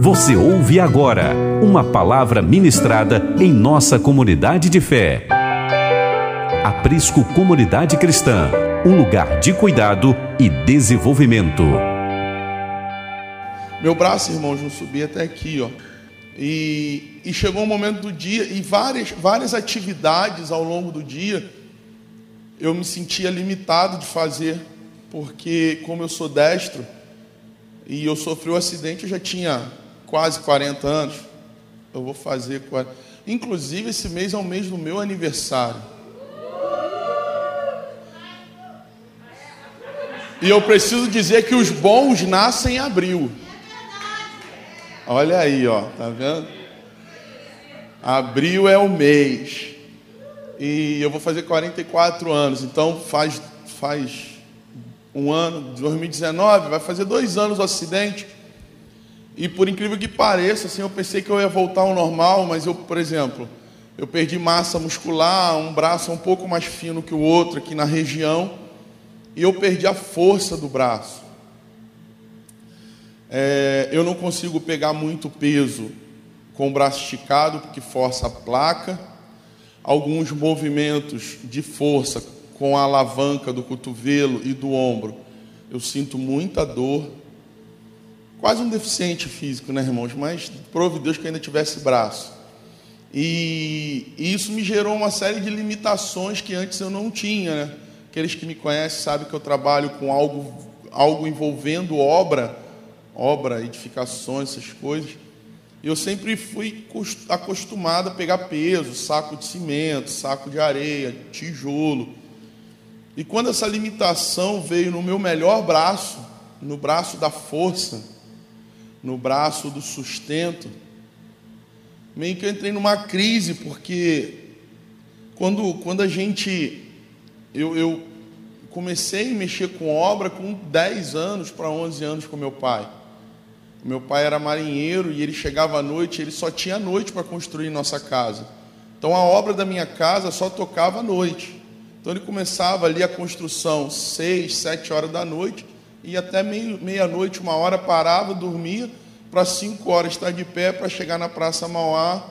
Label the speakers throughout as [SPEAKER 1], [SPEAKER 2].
[SPEAKER 1] Você ouve agora uma palavra ministrada em nossa comunidade de fé. Aprisco Comunidade Cristã, um lugar de cuidado e desenvolvimento.
[SPEAKER 2] Meu braço, irmãos, não subia até aqui, ó. E, e chegou um momento do dia e várias, várias atividades ao longo do dia eu me sentia limitado de fazer, porque como eu sou destro e eu sofri um acidente, eu já tinha quase 40 anos. Eu vou fazer 40. Inclusive esse mês é o mês do meu aniversário. E eu preciso dizer que os bons nascem em abril. Olha aí, ó, tá vendo? Abril é o mês. E eu vou fazer 44 anos, então faz, faz um ano, 2019, vai fazer dois anos o acidente. E por incrível que pareça, assim, eu pensei que eu ia voltar ao normal, mas eu, por exemplo, eu perdi massa muscular, um braço um pouco mais fino que o outro aqui na região, e eu perdi a força do braço. É, eu não consigo pegar muito peso com o braço esticado, porque força a placa. Alguns movimentos de força com a alavanca do cotovelo e do ombro, eu sinto muita dor. Quase um deficiente físico, né, irmãos? Mas prove Deus que ainda tivesse braço. E, e isso me gerou uma série de limitações que antes eu não tinha, né? Aqueles que me conhecem sabem que eu trabalho com algo, algo envolvendo obra obra, edificações, essas coisas. Eu sempre fui acostumado a pegar peso, saco de cimento, saco de areia, tijolo. E quando essa limitação veio no meu melhor braço, no braço da força, no braço do sustento, meio que eu entrei numa crise, porque quando, quando a gente. Eu, eu comecei a mexer com obra com 10 anos para 11 anos com meu pai. Meu pai era marinheiro e ele chegava à noite, ele só tinha noite para construir nossa casa. Então a obra da minha casa só tocava à noite. Então ele começava ali a construção seis, sete horas da noite e até meia-noite, uma hora parava, dormia, para cinco horas estar de pé para chegar na Praça Mauá,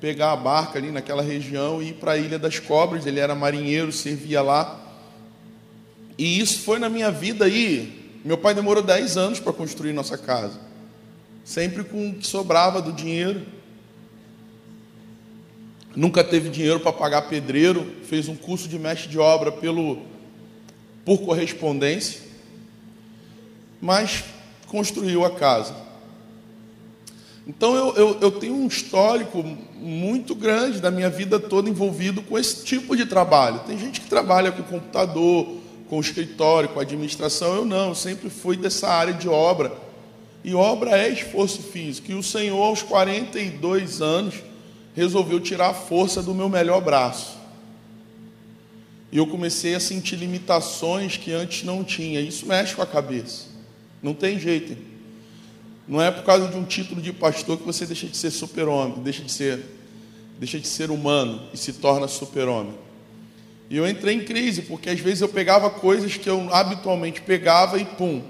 [SPEAKER 2] pegar a barca ali naquela região e ir para a Ilha das Cobras. Ele era marinheiro, servia lá. E isso foi na minha vida aí. Meu pai demorou dez anos para construir nossa casa sempre com o que sobrava do dinheiro. Nunca teve dinheiro para pagar pedreiro, fez um curso de mestre de obra pelo por correspondência, mas construiu a casa. Então eu, eu, eu, tenho um histórico muito grande da minha vida toda envolvido com esse tipo de trabalho. Tem gente que trabalha com computador, com escritório, com administração. Eu não, eu sempre fui dessa área de obra e obra é esforço físico. E o Senhor, aos 42 anos, resolveu tirar a força do meu melhor braço. E eu comecei a sentir limitações que antes não tinha. Isso mexe com a cabeça. Não tem jeito. Não é por causa de um título de pastor que você deixa de ser super-homem, deixa de ser, deixa de ser humano e se torna super-homem. E eu entrei em crise, porque às vezes eu pegava coisas que eu habitualmente pegava e pum,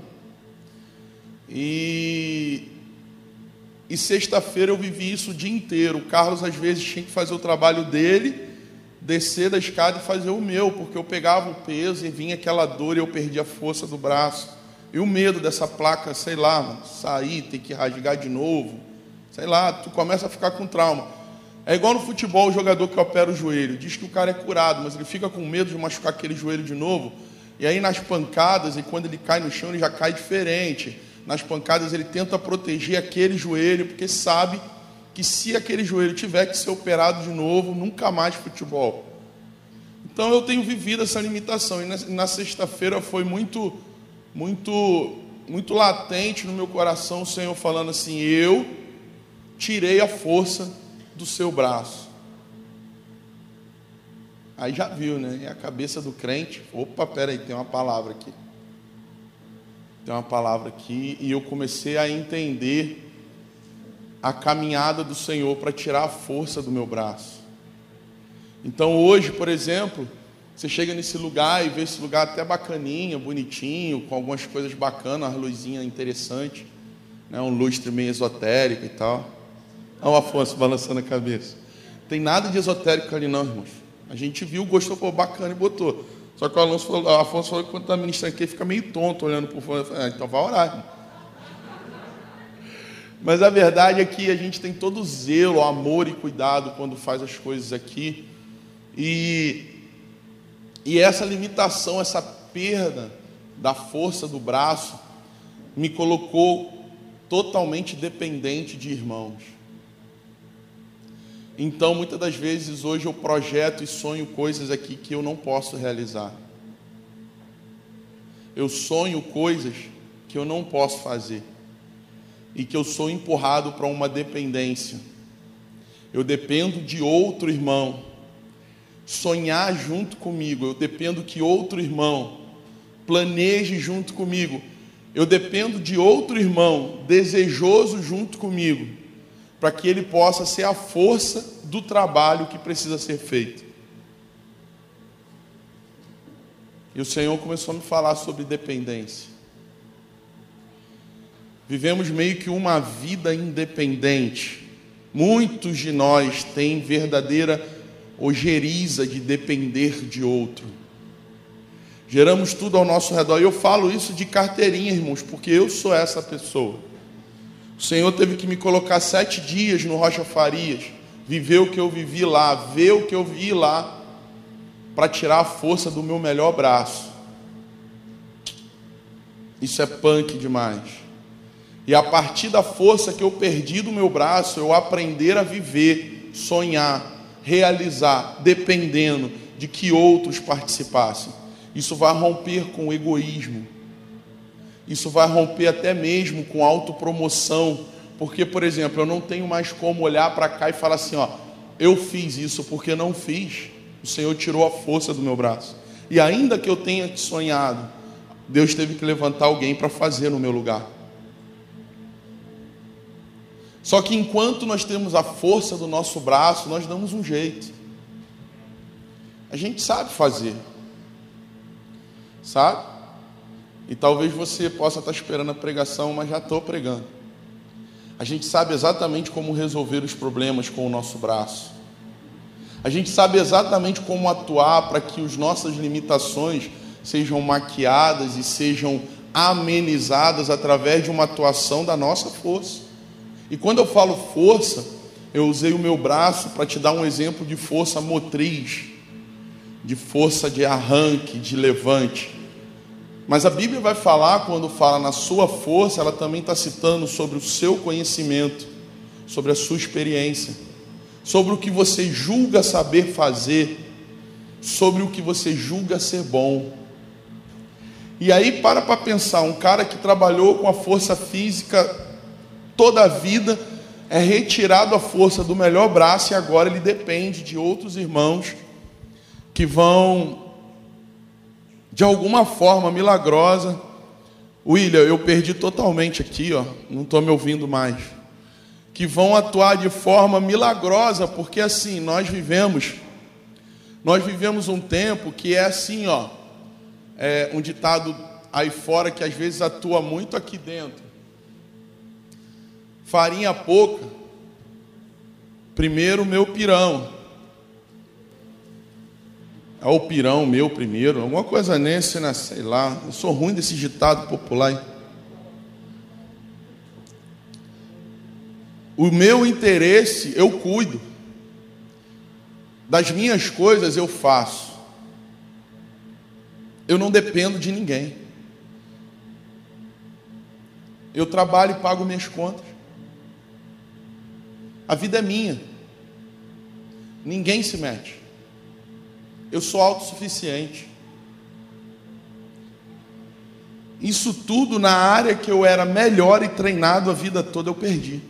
[SPEAKER 2] e, e sexta-feira eu vivi isso o dia inteiro. O Carlos às vezes tinha que fazer o trabalho dele, descer da escada e fazer o meu, porque eu pegava o peso e vinha aquela dor e eu perdia a força do braço. E o medo dessa placa, sei lá, sair, ter que rasgar de novo. Sei lá, tu começa a ficar com trauma. É igual no futebol o jogador que opera o joelho. Diz que o cara é curado, mas ele fica com medo de machucar aquele joelho de novo. E aí nas pancadas, e quando ele cai no chão, ele já cai diferente nas pancadas, ele tenta proteger aquele joelho, porque sabe que se aquele joelho tiver que ser operado de novo, nunca mais futebol. Então eu tenho vivido essa limitação. E na, sexta-feira foi muito, muito, muito latente no meu coração o Senhor falando assim: Eu tirei a força do seu braço. Aí já viu, né? É a cabeça do crente. Opa, peraí, tem uma palavra aqui tem uma palavra aqui, e eu comecei a entender a caminhada do Senhor para tirar a força do meu braço. Então hoje, por exemplo, você chega nesse lugar e vê esse lugar até bacaninha, bonitinho, com algumas coisas bacanas, as luzinhas interessantes. né, um lustre meio esotérico e tal. Olha o Afonso balançando a cabeça. Tem nada de esotérico ali não, irmãos. A gente viu, gostou, pô, bacana e botou. Só que o Alonso falou, o Afonso falou que quando está ministrando aqui, fica meio tonto olhando fora. Falei, ah, então vai orar. Mas a verdade é que a gente tem todo zelo, amor e cuidado quando faz as coisas aqui. E, e essa limitação, essa perda da força do braço, me colocou totalmente dependente de irmãos. Então, muitas das vezes, hoje eu projeto e sonho coisas aqui que eu não posso realizar. Eu sonho coisas que eu não posso fazer. E que eu sou empurrado para uma dependência. Eu dependo de outro irmão. Sonhar junto comigo, eu dependo que outro irmão planeje junto comigo, eu dependo de outro irmão desejoso junto comigo, para que ele possa ser a força do trabalho que precisa ser feito. E o Senhor começou a me falar sobre dependência. Vivemos meio que uma vida independente. Muitos de nós têm verdadeira ojeriza de depender de outro. Geramos tudo ao nosso redor. E eu falo isso de carteirinha, irmãos, porque eu sou essa pessoa. O Senhor teve que me colocar sete dias no Rocha Farias, viver o que eu vivi lá, ver o que eu vi lá, para tirar a força do meu melhor braço. Isso é punk demais. E a partir da força que eu perdi do meu braço, eu aprender a viver, sonhar, realizar, dependendo de que outros participassem. Isso vai romper com o egoísmo. Isso vai romper até mesmo com autopromoção. Porque, por exemplo, eu não tenho mais como olhar para cá e falar assim: ó, eu fiz isso porque não fiz. O Senhor tirou a força do meu braço. E ainda que eu tenha sonhado, Deus teve que levantar alguém para fazer no meu lugar. Só que enquanto nós temos a força do nosso braço, nós damos um jeito. A gente sabe fazer. Sabe? E talvez você possa estar esperando a pregação, mas já estou pregando. A gente sabe exatamente como resolver os problemas com o nosso braço. A gente sabe exatamente como atuar para que as nossas limitações sejam maquiadas e sejam amenizadas através de uma atuação da nossa força. E quando eu falo força, eu usei o meu braço para te dar um exemplo de força motriz, de força de arranque, de levante. Mas a Bíblia vai falar, quando fala na sua força, ela também está citando sobre o seu conhecimento, sobre a sua experiência, sobre o que você julga saber fazer, sobre o que você julga ser bom. E aí para para pensar, um cara que trabalhou com a força física toda a vida é retirado a força do melhor braço e agora ele depende de outros irmãos que vão, de alguma forma milagrosa. William, eu perdi totalmente aqui, ó, não estou me ouvindo mais. Que vão atuar de forma milagrosa, porque assim, nós vivemos, nós vivemos um tempo que é assim, ó, é um ditado aí fora que às vezes atua muito aqui dentro farinha pouca, primeiro meu pirão. É o pirão meu primeiro, alguma coisa nesse, né? sei lá. Eu sou ruim desse ditado popular. O meu interesse eu cuido. Das minhas coisas eu faço. Eu não dependo de ninguém. Eu trabalho e pago minhas contas. A vida é minha. Ninguém se mete. Eu sou autossuficiente. Isso tudo na área que eu era melhor e treinado a vida toda eu perdi.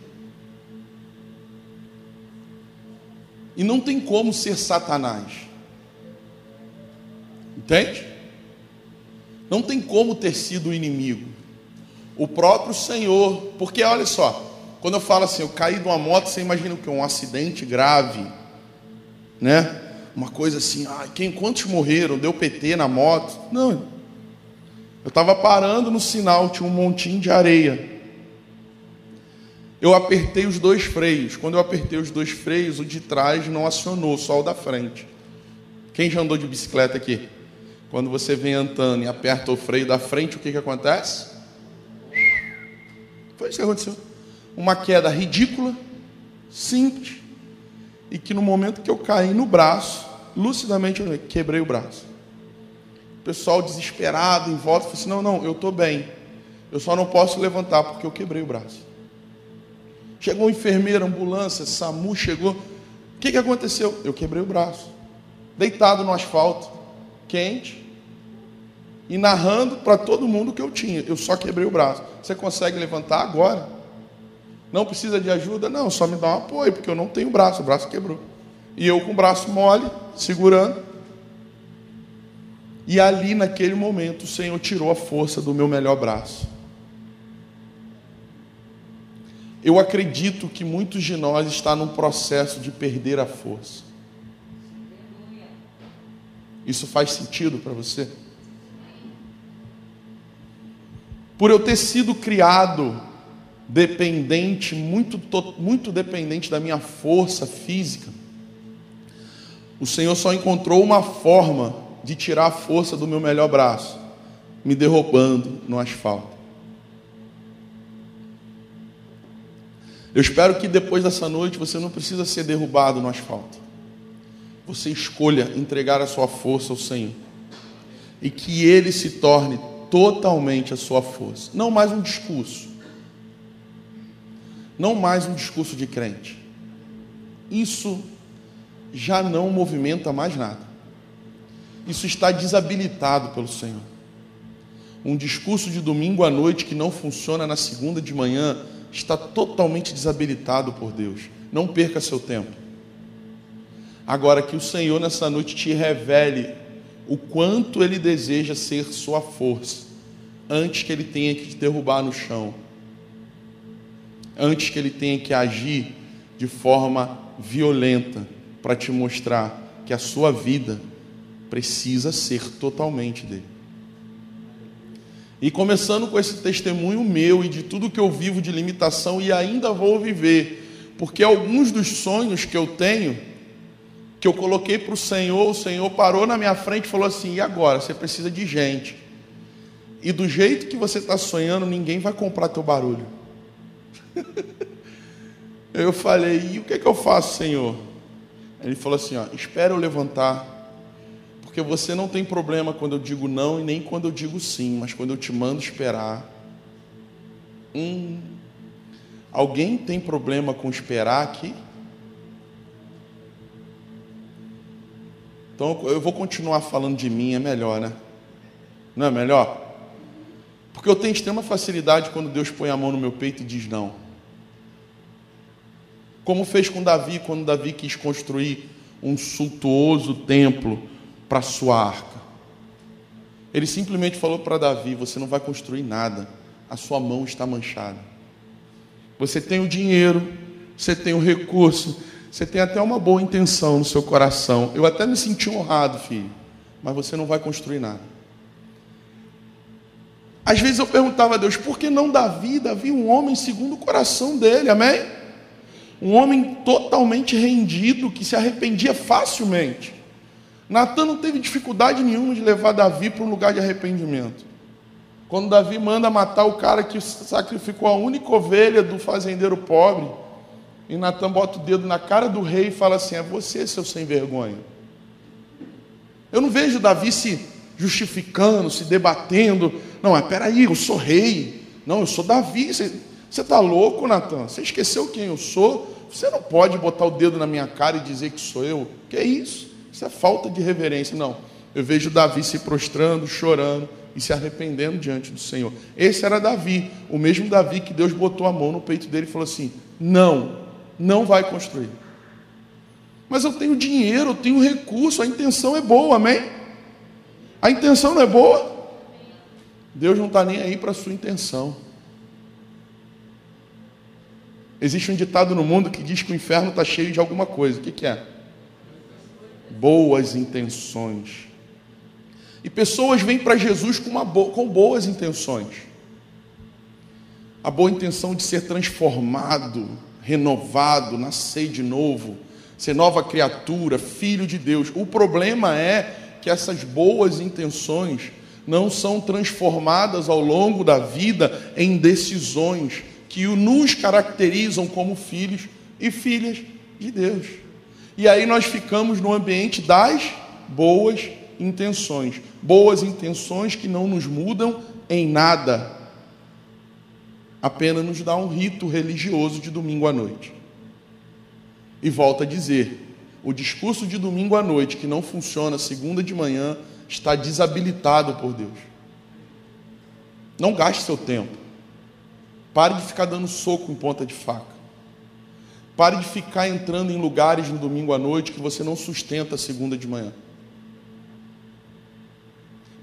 [SPEAKER 2] E não tem como ser Satanás. Entende? Não tem como ter sido o inimigo. O próprio Senhor, porque olha só, quando eu falo assim, eu caí de uma moto, você imagina o que? Um acidente grave, né? Uma coisa assim, ah, quem, quantos morreram? Deu PT na moto? Não. Eu estava parando no sinal, tinha um montinho de areia. Eu apertei os dois freios. Quando eu apertei os dois freios, o de trás não acionou, só o da frente. Quem já andou de bicicleta aqui? Quando você vem andando e aperta o freio da frente, o que, que acontece? Foi isso que aconteceu. Uma queda ridícula, simples, e que no momento que eu caí no braço, lucidamente quebrei o braço. O pessoal desesperado em volta falou assim: não, não, eu estou bem. Eu só não posso levantar porque eu quebrei o braço. Chegou um enfermeiro, ambulância, SAMU chegou. O que, que aconteceu? Eu quebrei o braço. Deitado no asfalto, quente, e narrando para todo mundo que eu tinha. Eu só quebrei o braço. Você consegue levantar agora? Não precisa de ajuda? Não, só me dá um apoio, porque eu não tenho braço, o braço quebrou. E eu com o braço mole, segurando. E ali, naquele momento, o Senhor tirou a força do meu melhor braço. Eu acredito que muitos de nós estão num processo de perder a força. Isso faz sentido para você? Por eu ter sido criado dependente, muito, muito dependente da minha força física, o Senhor só encontrou uma forma de tirar a força do meu melhor braço, me derrubando no asfalto. Eu espero que depois dessa noite você não precisa ser derrubado no asfalto. Você escolha entregar a sua força ao Senhor. E que Ele se torne totalmente a sua força. Não mais um discurso. Não mais um discurso de crente. Isso já não movimenta mais nada. Isso está desabilitado pelo Senhor. Um discurso de domingo à noite que não funciona na segunda de manhã está totalmente desabilitado por Deus. Não perca seu tempo. Agora que o Senhor nessa noite te revele o quanto Ele deseja ser sua força, antes que Ele tenha que te derrubar no chão, antes que Ele tenha que agir de forma violenta para te mostrar que a sua vida precisa ser totalmente dele. E começando com esse testemunho meu e de tudo que eu vivo de limitação e ainda vou viver, porque alguns dos sonhos que eu tenho, que eu coloquei para o Senhor, o Senhor parou na minha frente e falou assim: e agora? Você precisa de gente. E do jeito que você está sonhando, ninguém vai comprar teu barulho. eu falei: e o que, é que eu faço, Senhor? Ele falou assim: ó, espera eu levantar porque você não tem problema quando eu digo não e nem quando eu digo sim, mas quando eu te mando esperar. Hum, alguém tem problema com esperar aqui? Então eu vou continuar falando de mim, é melhor, né? Não é melhor? Porque eu tenho extrema facilidade quando Deus põe a mão no meu peito e diz não. Como fez com Davi, quando Davi quis construir um suntuoso templo para sua arca. Ele simplesmente falou para Davi: Você não vai construir nada, a sua mão está manchada. Você tem o dinheiro, você tem o recurso, você tem até uma boa intenção no seu coração. Eu até me senti honrado, filho, mas você não vai construir nada. Às vezes eu perguntava a Deus, por que não Davi? Davi, um homem segundo o coração dele, amém? Um homem totalmente rendido, que se arrependia facilmente. Natan não teve dificuldade nenhuma de levar Davi para um lugar de arrependimento. Quando Davi manda matar o cara que sacrificou a única ovelha do fazendeiro pobre, e Natan bota o dedo na cara do rei e fala assim: É você, seu sem vergonha. Eu não vejo Davi se justificando, se debatendo. Não, é peraí, eu sou rei. Não, eu sou Davi. Você está louco, Natan? Você esqueceu quem eu sou? Você não pode botar o dedo na minha cara e dizer que sou eu. Que é isso? Isso é falta de reverência. Não. Eu vejo Davi se prostrando, chorando e se arrependendo diante do Senhor. Esse era Davi, o mesmo Davi que Deus botou a mão no peito dele e falou assim: Não, não vai construir. Mas eu tenho dinheiro, eu tenho recurso, a intenção é boa, amém? A intenção não é boa? Deus não está nem aí para a sua intenção. Existe um ditado no mundo que diz que o inferno está cheio de alguma coisa. O que, que é? boas intenções. E pessoas vêm para Jesus com, bo com boas intenções. a boa intenção de ser transformado, renovado, nascer de novo, ser nova criatura, filho de Deus. O problema é que essas boas intenções não são transformadas ao longo da vida em decisões que nos caracterizam como filhos e filhas de Deus. E aí nós ficamos no ambiente das boas intenções. Boas intenções que não nos mudam em nada, apenas nos dá um rito religioso de domingo à noite. E volta a dizer: o discurso de domingo à noite que não funciona segunda de manhã está desabilitado por Deus. Não gaste seu tempo. Pare de ficar dando soco em ponta de faca. Pare de ficar entrando em lugares no domingo à noite que você não sustenta segunda de manhã.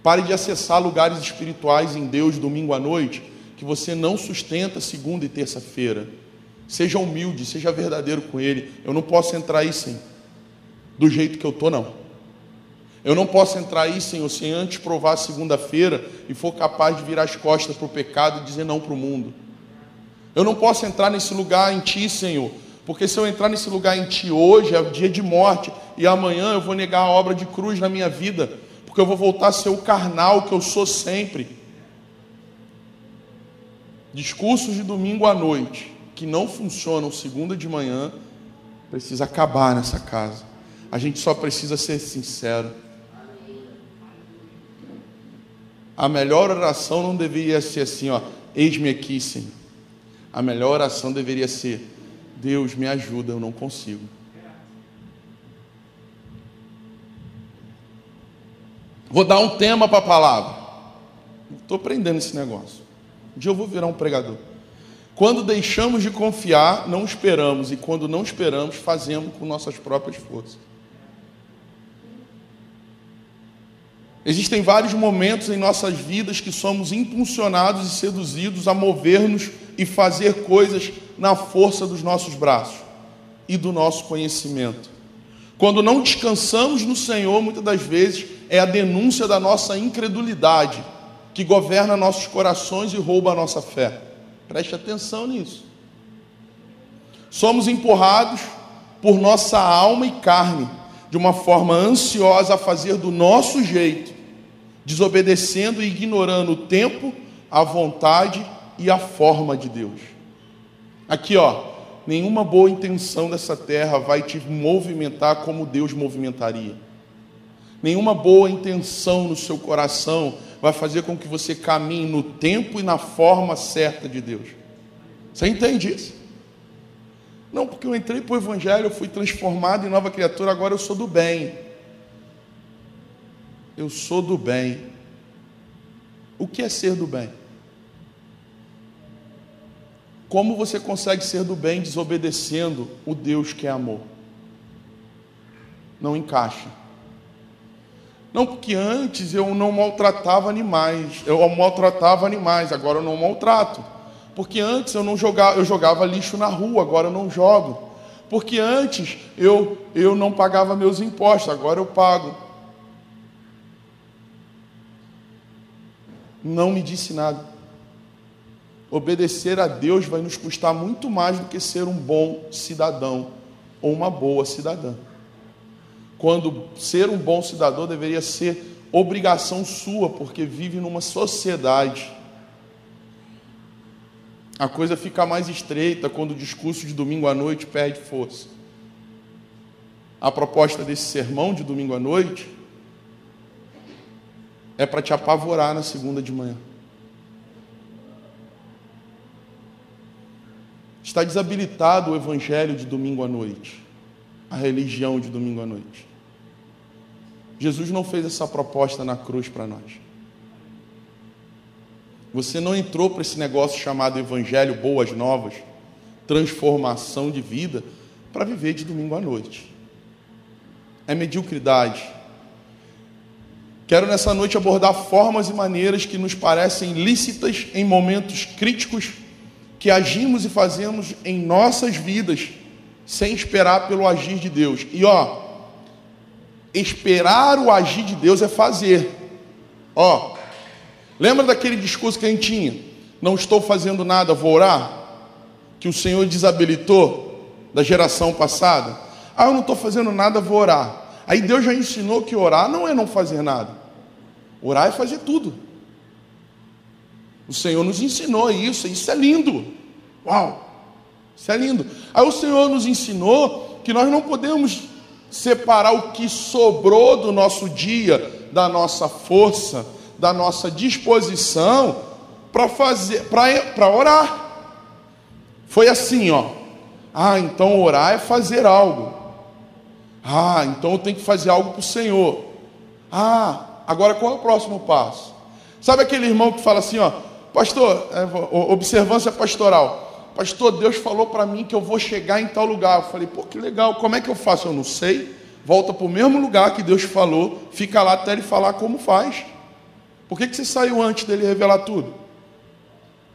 [SPEAKER 2] Pare de acessar lugares espirituais em Deus domingo à noite que você não sustenta segunda e terça-feira. Seja humilde, seja verdadeiro com Ele. Eu não posso entrar aí sem, do jeito que eu estou, não. Eu não posso entrar aí, Senhor, sem antes provar segunda-feira e for capaz de virar as costas para o pecado e dizer não para o mundo. Eu não posso entrar nesse lugar em Ti, Senhor, porque se eu entrar nesse lugar em Ti hoje, é dia de morte, e amanhã eu vou negar a obra de cruz na minha vida porque eu vou voltar a ser o carnal que eu sou sempre. Discursos de domingo à noite que não funcionam segunda de manhã, precisa acabar nessa casa. A gente só precisa ser sincero. A melhor oração não deveria ser assim, ó, eis-me aqui, Senhor. A melhor oração deveria ser: Deus me ajuda, eu não consigo. Vou dar um tema para a palavra. Estou aprendendo esse negócio. Um dia eu vou virar um pregador. Quando deixamos de confiar, não esperamos. E quando não esperamos, fazemos com nossas próprias forças. Existem vários momentos em nossas vidas que somos impulsionados e seduzidos a mover-nos e fazer coisas na força dos nossos braços e do nosso conhecimento. Quando não descansamos no Senhor, muitas das vezes é a denúncia da nossa incredulidade que governa nossos corações e rouba a nossa fé. Preste atenção nisso. Somos empurrados por nossa alma e carne de uma forma ansiosa a fazer do nosso jeito, desobedecendo e ignorando o tempo, a vontade e a forma de Deus. Aqui, ó, nenhuma boa intenção dessa terra vai te movimentar como Deus movimentaria. Nenhuma boa intenção no seu coração vai fazer com que você caminhe no tempo e na forma certa de Deus. Você entende isso? Não, porque eu entrei para o Evangelho, eu fui transformado em nova criatura, agora eu sou do bem. Eu sou do bem. O que é ser do bem? Como você consegue ser do bem desobedecendo o Deus que é amor? Não encaixa. Não, porque antes eu não maltratava animais, eu maltratava animais, agora eu não maltrato. Porque antes eu não jogava, eu jogava lixo na rua, agora eu não jogo. Porque antes eu, eu não pagava meus impostos, agora eu pago. Não me disse nada. Obedecer a Deus vai nos custar muito mais do que ser um bom cidadão ou uma boa cidadã quando ser um bom cidadão deveria ser obrigação sua, porque vive numa sociedade. A coisa fica mais estreita quando o discurso de domingo à noite perde força. A proposta desse sermão de domingo à noite é para te apavorar na segunda de manhã. Está desabilitado o evangelho de domingo à noite a religião de domingo à noite. Jesus não fez essa proposta na cruz para nós. Você não entrou para esse negócio chamado Evangelho Boas Novas, transformação de vida, para viver de domingo à noite. É mediocridade. Quero nessa noite abordar formas e maneiras que nos parecem lícitas em momentos críticos que agimos e fazemos em nossas vidas sem esperar pelo agir de Deus. E ó, esperar o agir de Deus é fazer. Ó, lembra daquele discurso que a gente tinha? não estou fazendo nada, vou orar? Que o Senhor desabilitou da geração passada? Ah, eu não estou fazendo nada, vou orar. Aí Deus já ensinou que orar não é não fazer nada. Orar é fazer tudo. O Senhor nos ensinou isso, isso é lindo. Uau! Isso é lindo. Aí o Senhor nos ensinou que nós não podemos separar o que sobrou do nosso dia, da nossa força, da nossa disposição para fazer, para orar. Foi assim, ó. Ah, então orar é fazer algo. Ah, então eu tenho que fazer algo para o Senhor. Ah, agora qual é o próximo passo? Sabe aquele irmão que fala assim, ó, pastor, é, observância pastoral. Pastor, Deus falou para mim que eu vou chegar em tal lugar. Eu falei, pô, que legal, como é que eu faço? Eu não sei. Volta para o mesmo lugar que Deus falou, fica lá até ele falar como faz. Por que, que você saiu antes dele revelar tudo?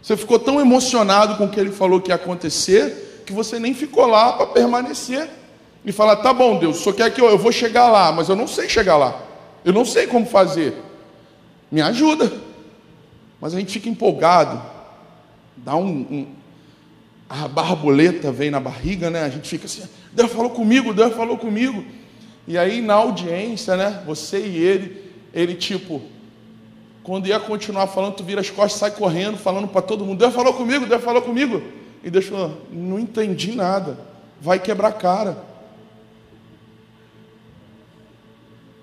[SPEAKER 2] Você ficou tão emocionado com o que ele falou que ia acontecer, que você nem ficou lá para permanecer e falar: tá bom, Deus, só quer que eu, eu vou chegar lá, mas eu não sei chegar lá, eu não sei como fazer, me ajuda. Mas a gente fica empolgado, dá um, um a borboleta vem na barriga, né? A gente fica assim: Deus falou comigo, Deus falou comigo. E aí na audiência, né? Você e ele, ele tipo, quando ia continuar falando, tu vira as costas, sai correndo, falando para todo mundo: Deus falou comigo, Deus falou comigo. E falou: Não entendi nada, vai quebrar cara.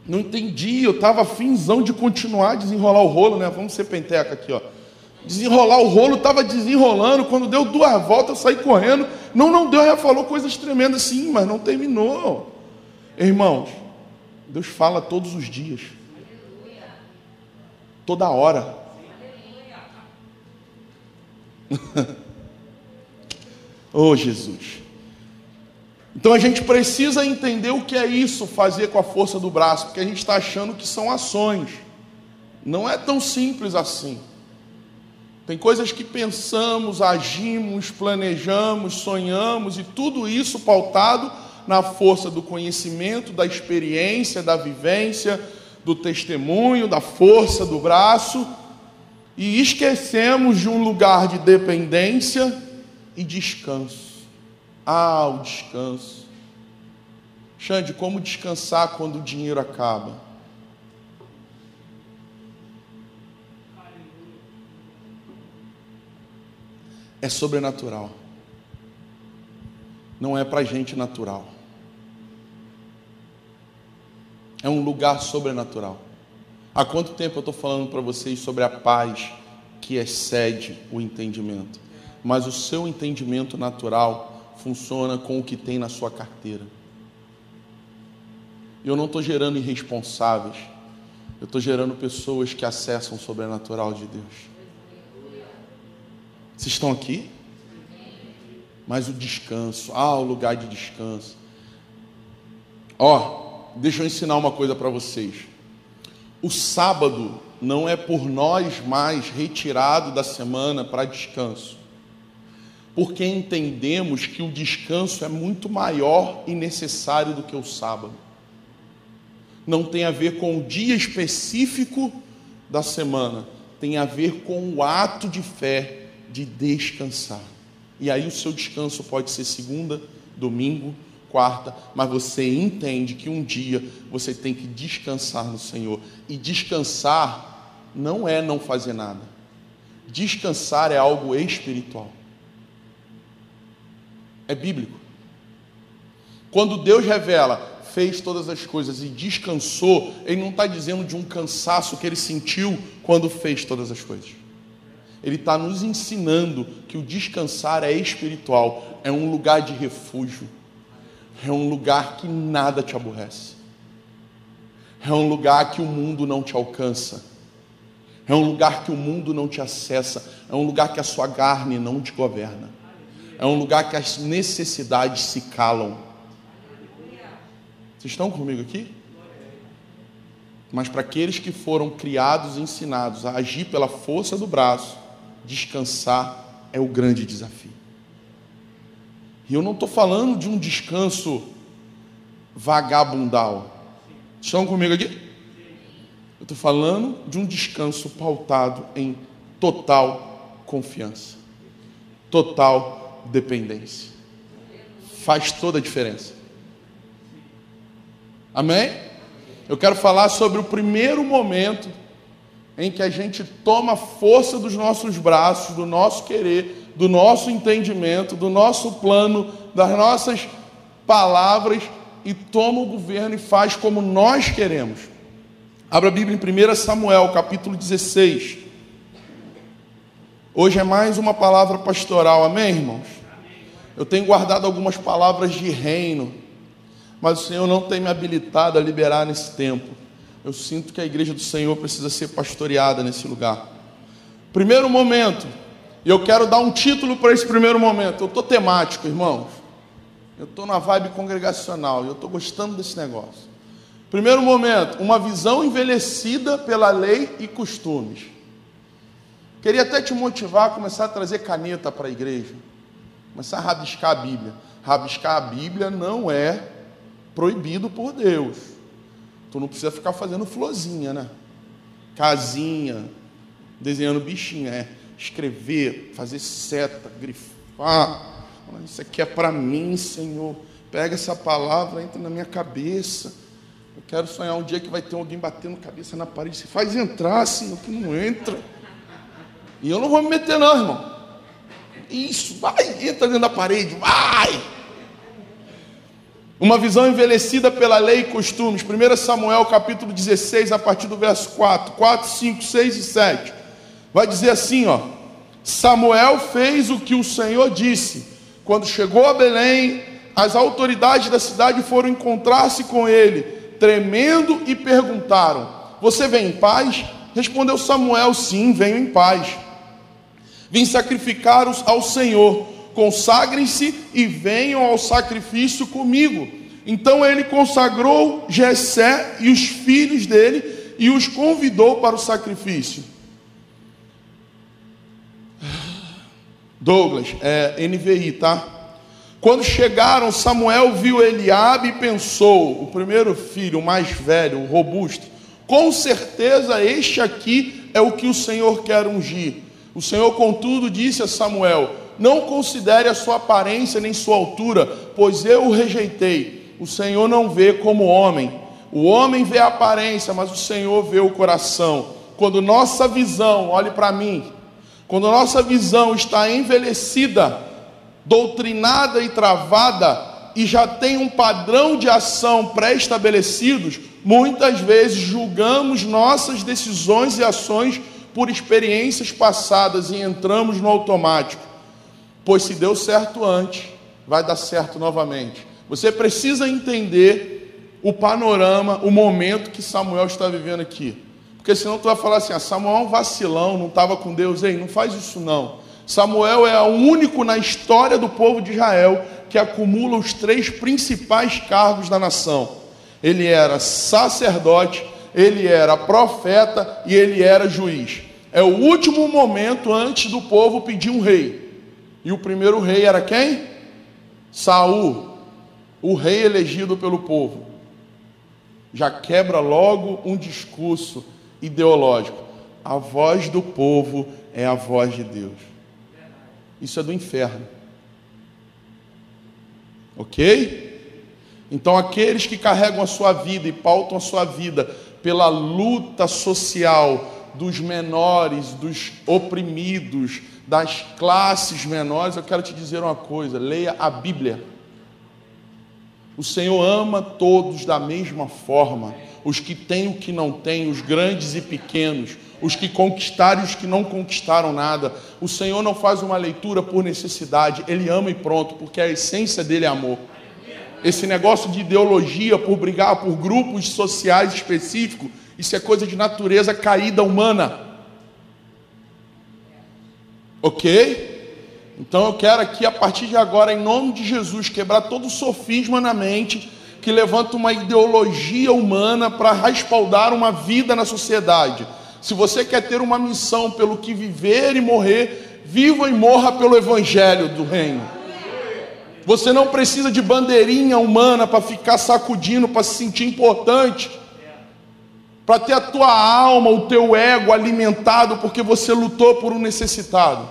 [SPEAKER 2] Não entendi, eu estava finzão de continuar a desenrolar o rolo, né? Vamos ser penteca aqui, ó. Desenrolar o rolo, estava desenrolando. Quando deu duas voltas, eu saí correndo. Não, não, Deus já falou coisas tremendas, sim, mas não terminou. Irmãos, Deus fala todos os dias, toda hora. oh Jesus. Então a gente precisa entender o que é isso, fazer com a força do braço, porque a gente está achando que são ações. Não é tão simples assim. Tem coisas que pensamos, agimos, planejamos, sonhamos, e tudo isso pautado na força do conhecimento, da experiência, da vivência, do testemunho, da força do braço, e esquecemos de um lugar de dependência e descanso. Ah, o descanso. Xande, como descansar quando o dinheiro acaba? É sobrenatural. Não é para gente natural. É um lugar sobrenatural. Há quanto tempo eu estou falando para vocês sobre a paz que excede o entendimento? Mas o seu entendimento natural funciona com o que tem na sua carteira. Eu não estou gerando irresponsáveis, eu estou gerando pessoas que acessam o sobrenatural de Deus. Vocês estão aqui? Mas o descanso, ah, o lugar de descanso. Ó, deixa eu ensinar uma coisa para vocês. O sábado não é por nós mais retirado da semana para descanso porque entendemos que o descanso é muito maior e necessário do que o sábado. Não tem a ver com o dia específico da semana, tem a ver com o ato de fé de descansar. E aí o seu descanso pode ser segunda, domingo, quarta, mas você entende que um dia você tem que descansar no Senhor. E descansar não é não fazer nada. Descansar é algo espiritual é bíblico. Quando Deus revela, fez todas as coisas e descansou, Ele não está dizendo de um cansaço que ele sentiu quando fez todas as coisas. Ele está nos ensinando que o descansar é espiritual, é um lugar de refúgio, é um lugar que nada te aborrece, é um lugar que o mundo não te alcança, é um lugar que o mundo não te acessa, é um lugar que a sua carne não te governa é um lugar que as necessidades se calam. Vocês estão comigo aqui? Mas para aqueles que foram criados e ensinados a agir pela força do braço, descansar é o grande desafio. E eu não estou falando de um descanso vagabundal. Estão comigo aqui? Eu estou falando de um descanso pautado em total confiança, total dependência. Faz toda a diferença. Amém? Eu quero falar sobre o primeiro momento em que a gente toma força dos nossos braços, do nosso querer, do nosso entendimento, do nosso plano, das nossas palavras e toma o governo e faz como nós queremos. Abra a Bíblia em 1 Samuel, capítulo 16. Hoje é mais uma palavra pastoral, amém, irmãos? Eu tenho guardado algumas palavras de reino, mas o Senhor não tem me habilitado a liberar nesse tempo. Eu sinto que a igreja do Senhor precisa ser pastoreada nesse lugar. Primeiro momento, e eu quero dar um título para esse primeiro momento. Eu estou temático, irmãos. Eu estou na vibe congregacional e eu estou gostando desse negócio. Primeiro momento, uma visão envelhecida pela lei e costumes. Queria até te motivar a começar a trazer caneta para a igreja. Começar a rabiscar a Bíblia. Rabiscar a Bíblia não é proibido por Deus. Tu não precisa ficar fazendo florzinha, né? Casinha, desenhando bichinho, é escrever, fazer seta, grifar. Isso aqui é para mim, Senhor. Pega essa palavra, entra na minha cabeça. Eu quero sonhar um dia que vai ter alguém batendo cabeça na parede. Você faz entrar, Senhor, que não entra. E eu não vou me meter, não, irmão. Isso, vai, entra dentro da parede, vai. Uma visão envelhecida pela lei e costumes. 1 Samuel capítulo 16, a partir do verso 4, 4, 5, 6 e 7. Vai dizer assim, ó. Samuel fez o que o Senhor disse. Quando chegou a Belém, as autoridades da cidade foram encontrar-se com ele, tremendo e perguntaram: Você vem em paz? Respondeu Samuel: Sim, venho em paz. Vim sacrificar ao Senhor. Consagrem-se e venham ao sacrifício comigo. Então ele consagrou Jessé e os filhos dele e os convidou para o sacrifício. Douglas, é NVI, tá? Quando chegaram, Samuel viu Eliabe e pensou, o primeiro filho, o mais velho, o robusto, com certeza este aqui é o que o Senhor quer ungir. O Senhor, contudo, disse a Samuel: Não considere a sua aparência nem sua altura, pois eu o rejeitei. O Senhor não vê como homem. O homem vê a aparência, mas o Senhor vê o coração. Quando nossa visão, olhe para mim, quando nossa visão está envelhecida, doutrinada e travada, e já tem um padrão de ação pré-estabelecidos, muitas vezes julgamos nossas decisões e ações por experiências passadas e entramos no automático. Pois se deu certo antes, vai dar certo novamente. Você precisa entender o panorama, o momento que Samuel está vivendo aqui. Porque senão tu vai falar assim: ah, Samuel é um vacilão, não estava com Deus. Ei, não faz isso não. Samuel é o único na história do povo de Israel que acumula os três principais cargos da nação. Ele era sacerdote, ele era profeta e ele era juiz. É o último momento antes do povo pedir um rei. E o primeiro rei era quem? Saul, o rei elegido pelo povo. Já quebra logo um discurso ideológico. A voz do povo é a voz de Deus. Isso é do inferno. Ok? Então, aqueles que carregam a sua vida e pautam a sua vida pela luta social, dos menores, dos oprimidos, das classes menores, eu quero te dizer uma coisa: leia a Bíblia. O Senhor ama todos da mesma forma, os que têm o que não têm, os grandes e pequenos, os que conquistaram e os que não conquistaram nada. O Senhor não faz uma leitura por necessidade, Ele ama e pronto, porque a essência dele é amor. Esse negócio de ideologia por brigar por grupos sociais específicos, isso é coisa de natureza caída humana. Ok? Então eu quero aqui, a partir de agora, em nome de Jesus, quebrar todo o sofisma na mente que levanta uma ideologia humana para respaldar uma vida na sociedade. Se você quer ter uma missão pelo que viver e morrer, viva e morra pelo evangelho do reino. Você não precisa de bandeirinha humana para ficar sacudindo, para se sentir importante para ter a tua alma, o teu ego alimentado, porque você lutou por um necessitado.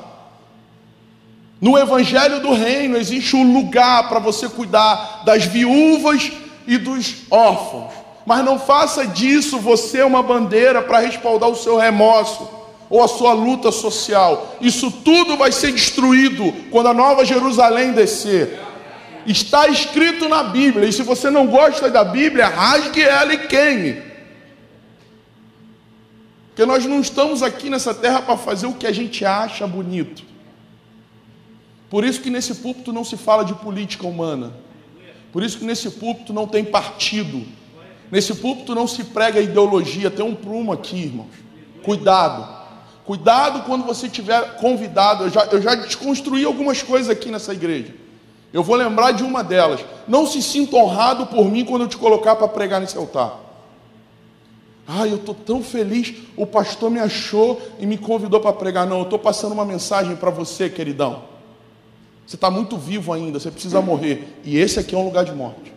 [SPEAKER 2] No Evangelho do Reino existe um lugar para você cuidar das viúvas e dos órfãos. Mas não faça disso você uma bandeira para respaldar o seu remorso ou a sua luta social. Isso tudo vai ser destruído quando a nova Jerusalém descer. Está escrito na Bíblia, e se você não gosta da Bíblia, rasgue ela e queime. Porque nós não estamos aqui nessa terra para fazer o que a gente acha bonito. Por isso que nesse púlpito não se fala de política humana. Por isso que nesse púlpito não tem partido. Nesse púlpito não se prega ideologia. Tem um prumo aqui, irmãos. Cuidado. Cuidado quando você estiver convidado. Eu já, eu já desconstruí algumas coisas aqui nessa igreja. Eu vou lembrar de uma delas. Não se sinta honrado por mim quando eu te colocar para pregar nesse altar. Ai, eu estou tão feliz, o pastor me achou e me convidou para pregar. Não, eu estou passando uma mensagem para você, queridão. Você está muito vivo ainda, você precisa morrer. E esse aqui é um lugar de morte.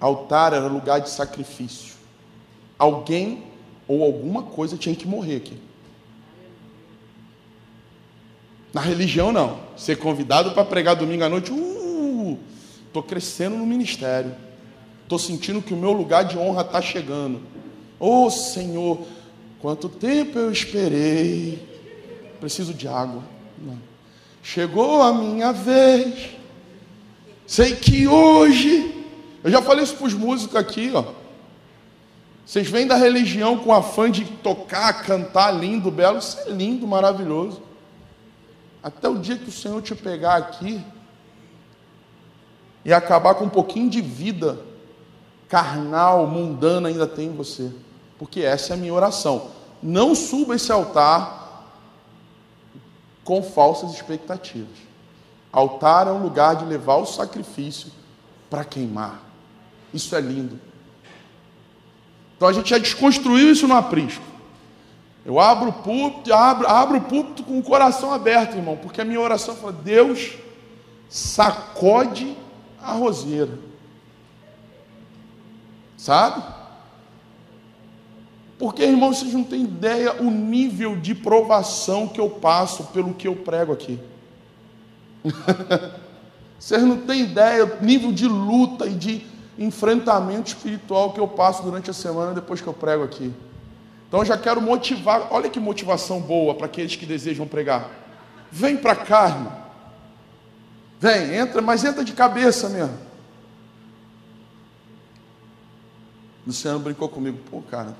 [SPEAKER 2] Altar era lugar de sacrifício. Alguém ou alguma coisa tinha que morrer aqui. Na religião, não. Ser convidado para pregar domingo à noite, uh, estou crescendo no ministério. Estou sentindo que o meu lugar de honra está chegando. Oh Senhor, quanto tempo eu esperei. Preciso de água. Não. Chegou a minha vez. Sei que hoje. Eu já falei isso para os músicos aqui, ó. Vocês vêm da religião com afã de tocar, cantar lindo, belo. Isso é lindo, maravilhoso. Até o dia que o Senhor te pegar aqui e acabar com um pouquinho de vida carnal, mundana ainda tem em você. Porque essa é a minha oração. Não suba esse altar com falsas expectativas. Altar é um lugar de levar o sacrifício para queimar. Isso é lindo. Então a gente já desconstruiu isso no aprisco. Eu abro o púlpito, abro, abro o púlpito com o coração aberto, irmão, porque a minha oração fala: Deus sacode a roseira. Sabe? Porque, irmão, vocês não têm ideia o nível de provação que eu passo pelo que eu prego aqui. vocês não têm ideia o nível de luta e de enfrentamento espiritual que eu passo durante a semana depois que eu prego aqui. Então eu já quero motivar, olha que motivação boa para aqueles que desejam pregar. Vem para cá, irmão. Vem, entra, mas entra de cabeça mesmo. Luciano brincou comigo, pô, cara,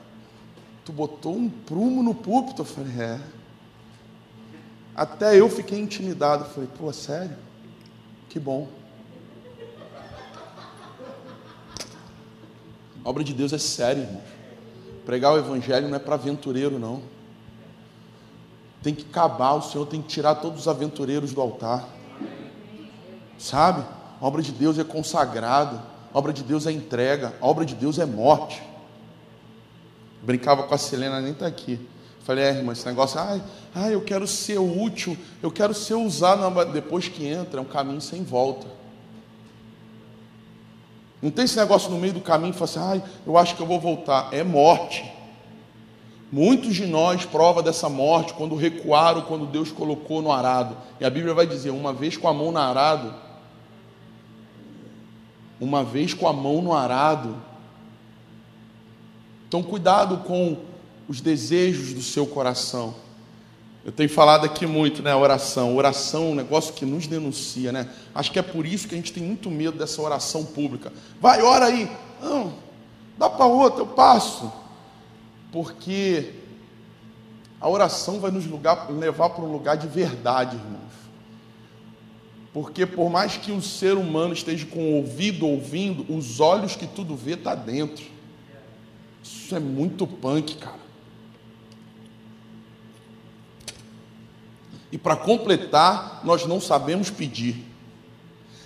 [SPEAKER 2] tu botou um prumo no púlpito? Eu falei, é. Até eu fiquei intimidado. Falei, pô, sério? Que bom. A obra de Deus é séria, irmão. Pregar o evangelho não é para aventureiro, não. Tem que acabar, o Senhor tem que tirar todos os aventureiros do altar. Sabe? A obra de Deus é consagrada, a obra de Deus é entrega, a obra de Deus é morte. Brincava com a Selena, nem está aqui. Falei, é, irmã, esse negócio, ai, ai, eu quero ser útil, eu quero ser usado. Depois que entra, é um caminho sem volta. Não tem esse negócio no meio do caminho fala assim, ai, eu acho que eu vou voltar. É morte. Muitos de nós prova dessa morte quando recuaram, quando Deus colocou no arado. E a Bíblia vai dizer: uma vez com a mão no arado, uma vez com a mão no arado. Então, cuidado com os desejos do seu coração. Eu tenho falado aqui muito, né? Oração. Oração é um negócio que nos denuncia, né? Acho que é por isso que a gente tem muito medo dessa oração pública. Vai, ora aí. Não, dá para outra, eu passo. Porque a oração vai nos lugar, levar para um lugar de verdade, irmãos. Porque por mais que o ser humano esteja com o ouvido ouvindo, os olhos que tudo vê está dentro. Isso é muito punk, cara. E para completar, nós não sabemos pedir.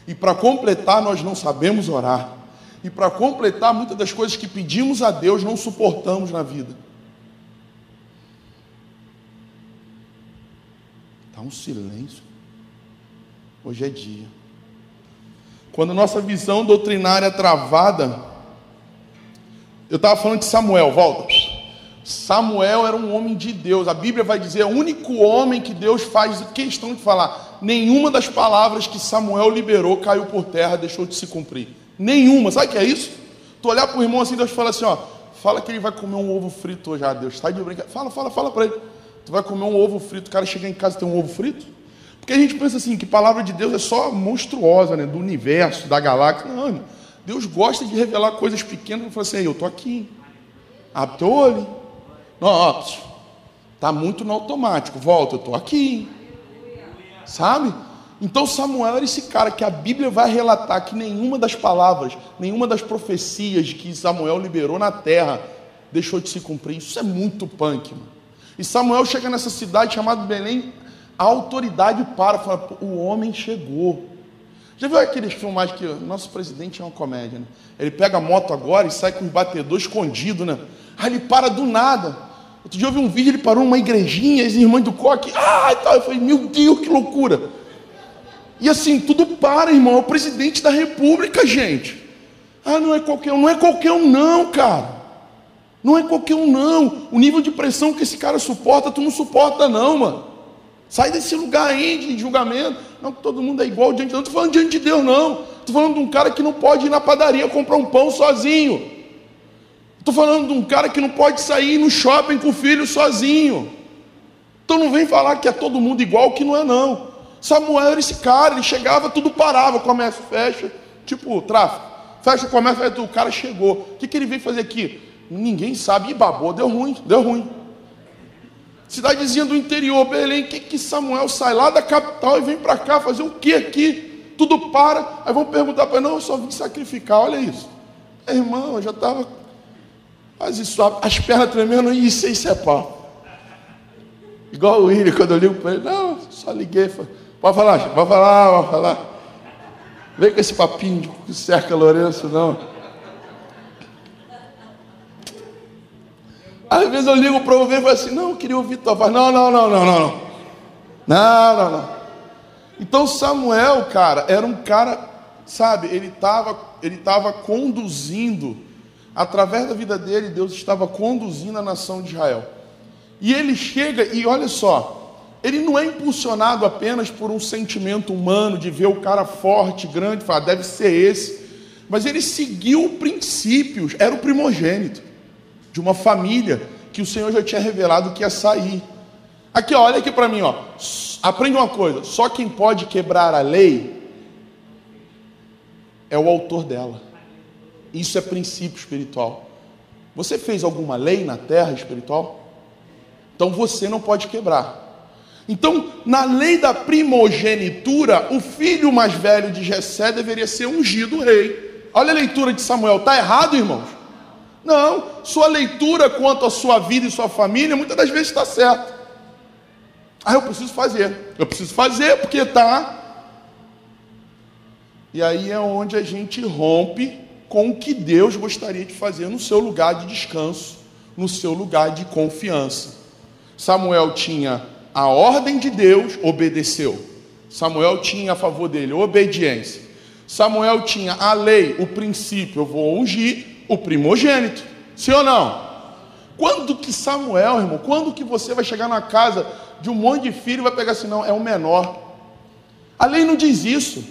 [SPEAKER 2] E para completar, nós não sabemos orar. E para completar, muitas das coisas que pedimos a Deus não suportamos na vida. Está um silêncio. Hoje é dia. Quando nossa visão doutrinária é travada, eu estava falando de Samuel, volta. Samuel era um homem de Deus. A Bíblia vai dizer, é o único homem que Deus faz questão de falar. Nenhuma das palavras que Samuel liberou caiu por terra, deixou de se cumprir. Nenhuma. Sabe o que é isso? Tu olhar para o irmão assim, Deus fala assim, ó, fala que ele vai comer um ovo frito hoje. Ah, Deus, está de brincadeira. Fala, fala, fala para ele. Tu vai comer um ovo frito, o cara chega em casa e tem um ovo frito? Porque a gente pensa assim, que palavra de Deus é só monstruosa, né? Do universo, da galáxia. Não, Deus gosta de revelar coisas pequenas e fala assim, eu estou aqui. Abre teu olho. Não, ó, tá muito no automático. Volta, eu estou aqui. Sabe? Então Samuel era esse cara que a Bíblia vai relatar que nenhuma das palavras, nenhuma das profecias que Samuel liberou na terra deixou de se cumprir. Isso é muito punk, mano. E Samuel chega nessa cidade chamada Belém, a autoridade para, fala, o homem chegou. Já viu aqueles filmagens que nosso presidente é uma comédia, né? Ele pega a moto agora e sai com um batedor escondido, né? Aí ele para do nada. Outro dia eu vi um vídeo, ele parou numa igrejinha, as irmãs do coque, ah, e tal. Eu falei, meu Deus, que loucura. E assim, tudo para, irmão. É o presidente da república, gente. Ah, não é qualquer um, não é qualquer um, não, cara. Não é qualquer um, não. O nível de pressão que esse cara suporta, tu não suporta, não, mano. Sai desse lugar aí de julgamento. Não, todo mundo é igual diante de Deus. Não estou falando diante de Deus, não. Estou falando de um cara que não pode ir na padaria comprar um pão sozinho. Estou falando de um cara que não pode sair no shopping com o filho sozinho. Então não vem falar que é todo mundo igual, que não é não. Samuel era esse cara, ele chegava, tudo parava, comércio fecha, tipo tráfico. Fecha o comércio, o cara chegou. O que, que ele veio fazer aqui? Ninguém sabe, e babou, deu ruim, deu ruim. Cidadezinha do interior, Belém, que que Samuel sai lá da capital e vem para cá fazer o que aqui? Tudo para, aí vão perguntar para ele, não, eu só vim sacrificar, olha isso. Irmão, eu já estava mas isso, as pernas tremendo, e isso, isso é pau. Igual o William, quando eu ligo para ele, não, só liguei. Pode falar, pode falar, pode falar. Vem com esse papinho de cerca Lourenço, não. Às vezes eu ligo para ouvir e falo assim, não, eu queria ouvir tua voz. Não, não, não, não, não, não. Não, não, não. Então Samuel, cara, era um cara, sabe, ele estava ele tava conduzindo através da vida dele, Deus estava conduzindo a nação de Israel. E ele chega e olha só, ele não é impulsionado apenas por um sentimento humano de ver o cara forte, grande, falar, deve ser esse, mas ele seguiu princípios, era o primogênito de uma família que o Senhor já tinha revelado que ia sair. Aqui, olha aqui para mim, ó. Aprende uma coisa: só quem pode quebrar a lei é o autor dela. Isso é princípio espiritual. Você fez alguma lei na terra espiritual? Então você não pode quebrar. Então, na lei da primogenitura, o filho mais velho de Jessé deveria ser ungido rei. Olha a leitura de Samuel, está errado, irmãos? Não, sua leitura quanto à sua vida e sua família muitas das vezes está certa. Ah, eu preciso fazer. Eu preciso fazer porque está. E aí é onde a gente rompe com o que Deus gostaria de fazer no seu lugar de descanso, no seu lugar de confiança. Samuel tinha a ordem de Deus, obedeceu. Samuel tinha a favor dele obediência. Samuel tinha a lei, o princípio, eu vou ungir o primogênito. Sim ou não? Quando que Samuel, irmão, quando que você vai chegar na casa de um monte de filho e vai pegar assim, não, é o menor. A lei não diz isso.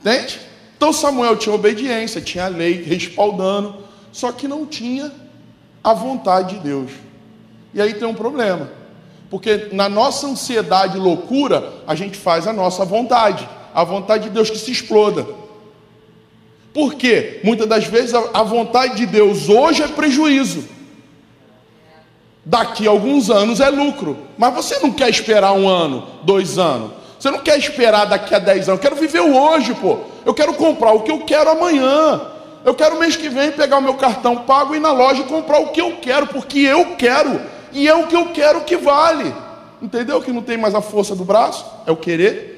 [SPEAKER 2] Entende? Então Samuel tinha obediência, tinha a lei respaldando, só que não tinha a vontade de Deus. E aí tem um problema, porque na nossa ansiedade e loucura, a gente faz a nossa vontade, a vontade de Deus que se exploda. Por quê? Muitas das vezes a vontade de Deus hoje é prejuízo. Daqui a alguns anos é lucro. Mas você não quer esperar um ano, dois anos. Você não quer esperar daqui a dez anos. Eu quero viver hoje, pô. Eu quero comprar o que eu quero amanhã. Eu quero mês que vem pegar o meu cartão pago e ir na loja comprar o que eu quero, porque eu quero. E é o que eu quero que vale. Entendeu que não tem mais a força do braço? É o querer.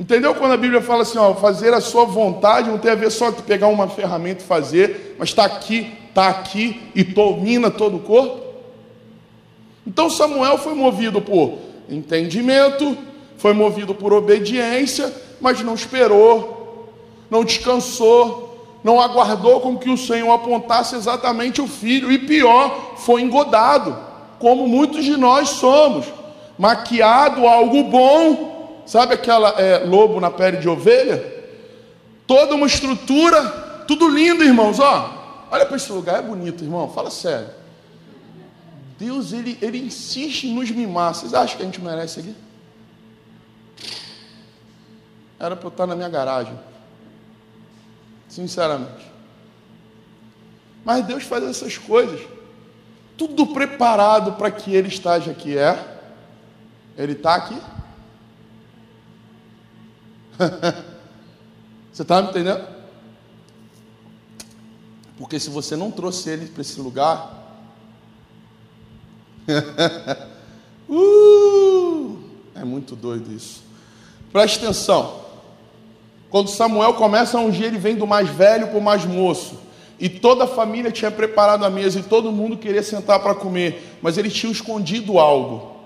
[SPEAKER 2] Entendeu quando a Bíblia fala assim, ó, fazer a sua vontade não tem a ver só com pegar uma ferramenta e fazer, mas está aqui, está aqui e domina todo o corpo? Então Samuel foi movido por entendimento, foi movido por obediência, mas não esperou não descansou, não aguardou com que o Senhor apontasse exatamente o filho, e pior, foi engodado, como muitos de nós somos, maquiado algo bom, sabe aquela é, lobo na pele de ovelha? Toda uma estrutura, tudo lindo, irmãos, ó. Olha para esse lugar, é bonito, irmão, fala sério. Deus, ele, ele insiste em nos mimar. Vocês acham que a gente merece aqui? Era para eu estar na minha garagem. Sinceramente. Mas Deus faz essas coisas. Tudo preparado para que Ele esteja aqui. É? Ele está aqui? você está me entendendo? Porque se você não trouxe Ele para esse lugar. uh, é muito doido isso. Preste atenção. Quando Samuel começa a ungir, ele vem do mais velho para o mais moço. E toda a família tinha preparado a mesa e todo mundo queria sentar para comer, mas ele tinha escondido algo.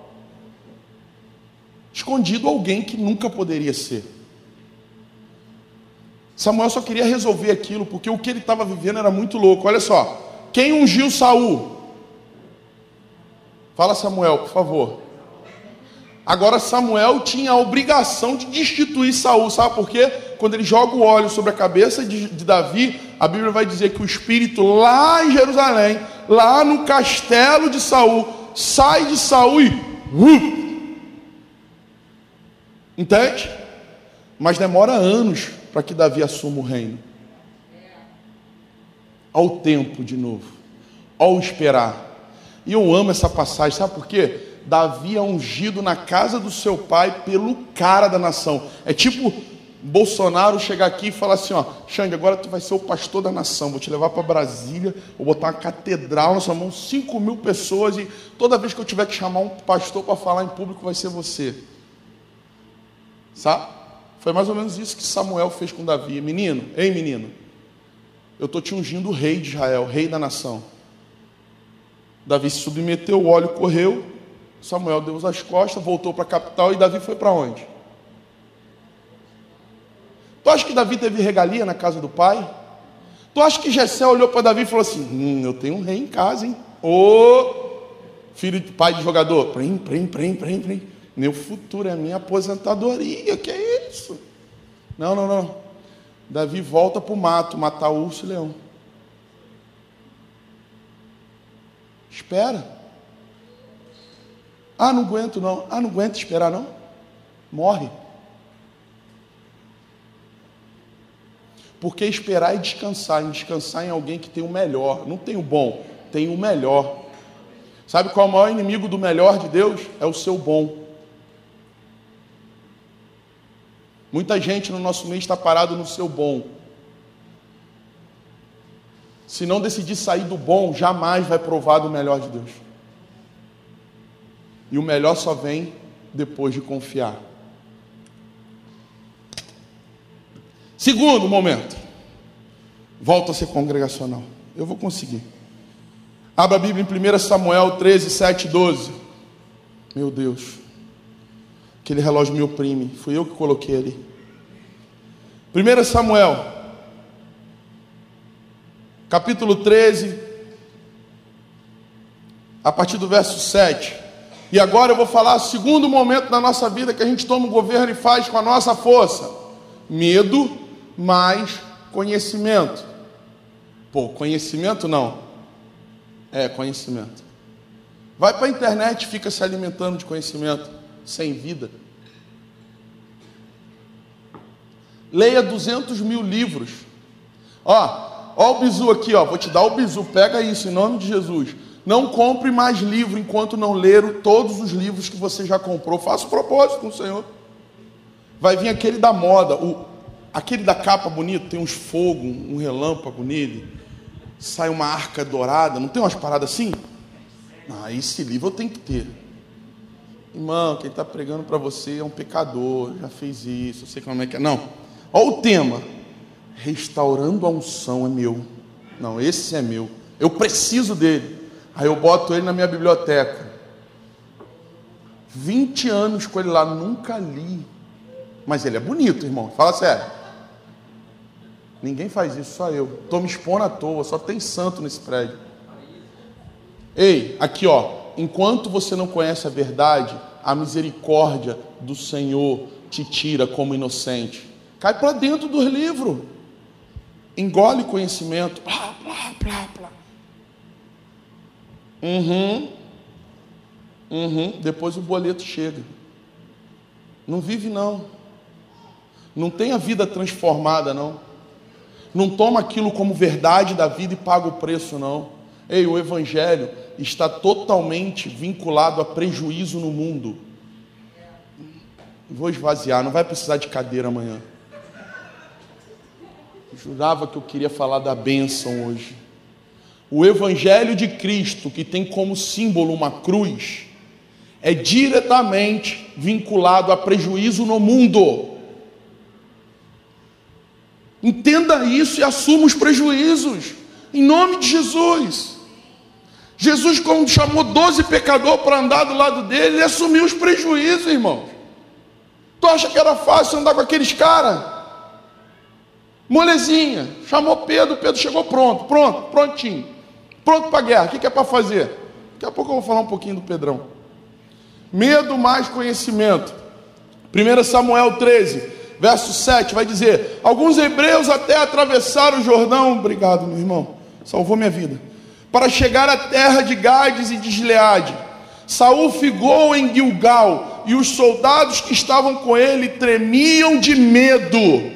[SPEAKER 2] Escondido alguém que nunca poderia ser. Samuel só queria resolver aquilo, porque o que ele estava vivendo era muito louco. Olha só, quem ungiu Saul? Fala Samuel, por favor. Agora Samuel tinha a obrigação de destituir Saul, sabe por quê? Quando ele joga o óleo sobre a cabeça de, de Davi, a Bíblia vai dizer que o espírito lá em Jerusalém, lá no castelo de Saul, sai de Saul e uh, entende? Mas demora anos para que Davi assuma o reino. Ao tempo de novo, ao esperar. E eu amo essa passagem, sabe por quê? Davi é ungido na casa do seu pai pelo cara da nação. É tipo Bolsonaro chegar aqui e falar assim: ó, Xande, agora tu vai ser o pastor da nação. Vou te levar para Brasília, vou botar uma catedral na sua mão, 5 mil pessoas, e toda vez que eu tiver que chamar um pastor para falar em público, vai ser você. Sabe? Foi mais ou menos isso que Samuel fez com Davi. Menino, ei menino, eu estou te ungindo o rei de Israel, rei da nação. Davi se submeteu, o óleo correu, Samuel deu as costas, voltou para a capital e Davi foi para onde? Tu acha que Davi teve regalia na casa do pai? Tu acha que Jessé olhou para Davi e falou assim: hum, eu tenho um rei em casa, hein? Ô filho de pai de jogador, prem, prem, prem, prem, prem. Meu futuro é minha aposentadoria, que é isso? Não, não, não. Davi volta para o mato matar o urso e leão. Espera. Ah, não aguento não. Ah, não aguento esperar não. Morre. Porque esperar e descansar, e descansar em alguém que tem o melhor, não tem o bom, tem o melhor. Sabe qual é o maior inimigo do melhor de Deus? É o seu bom. Muita gente no nosso meio está parado no seu bom. Se não decidir sair do bom, jamais vai provar do melhor de Deus. E o melhor só vem depois de confiar. Segundo momento, volta a ser congregacional. Eu vou conseguir. Abra a Bíblia em 1 Samuel 13, 7 12. Meu Deus, aquele relógio me oprime. Fui eu que coloquei ali. 1 Samuel, capítulo 13, a partir do verso 7. E agora eu vou falar o segundo momento da nossa vida que a gente toma o governo e faz com a nossa força: medo mais conhecimento. Pô, conhecimento não. É, conhecimento. Vai para a internet e fica se alimentando de conhecimento, sem vida. Leia 200 mil livros. Ó, ó o bizu aqui, ó. Vou te dar o bizu. Pega isso em nome de Jesus. Não compre mais livro enquanto não ler todos os livros que você já comprou. Faça o propósito com o Senhor. Vai vir aquele da moda, o, aquele da capa bonito, tem uns fogos, um relâmpago nele. Sai uma arca dourada, não tem umas paradas assim? Ah, esse livro eu tenho que ter. Irmão, quem está pregando para você é um pecador, já fez isso, eu sei como é que é. Não. Olha o tema. Restaurando a unção é meu. Não, esse é meu. Eu preciso dele. Aí eu boto ele na minha biblioteca. 20 anos com ele lá, nunca li. Mas ele é bonito, irmão. Fala sério. Ninguém faz isso, só eu. Estou me expondo à toa, só tem santo nesse prédio. Ei, aqui ó, enquanto você não conhece a verdade, a misericórdia do Senhor te tira como inocente. Cai para dentro do livro. Engole conhecimento. Plá, plá, plá, plá. Uhum. Uhum. Depois o boleto chega. Não vive não. Não tem a vida transformada não. Não toma aquilo como verdade da vida e paga o preço não. Ei, o evangelho está totalmente vinculado a prejuízo no mundo. Vou esvaziar, não vai precisar de cadeira amanhã. Jurava que eu queria falar da bênção hoje. O Evangelho de Cristo, que tem como símbolo uma cruz, é diretamente vinculado a prejuízo no mundo. Entenda isso e assuma os prejuízos, em nome de Jesus. Jesus, quando chamou 12 pecadores para andar do lado dele, ele assumiu os prejuízos, irmão. Tu acha que era fácil andar com aqueles caras? Molezinha, chamou Pedro, Pedro chegou pronto, pronto, prontinho. Pronto para a guerra, o que, é para fazer? Daqui a pouco eu vou falar um pouquinho do Pedrão. Medo mais conhecimento. 1 Samuel 13, verso 7, vai dizer: Alguns hebreus até atravessaram o Jordão, obrigado, meu irmão, salvou minha vida, para chegar à terra de Gades e de Gileade. Saul ficou em Gilgal, e os soldados que estavam com ele tremiam de medo.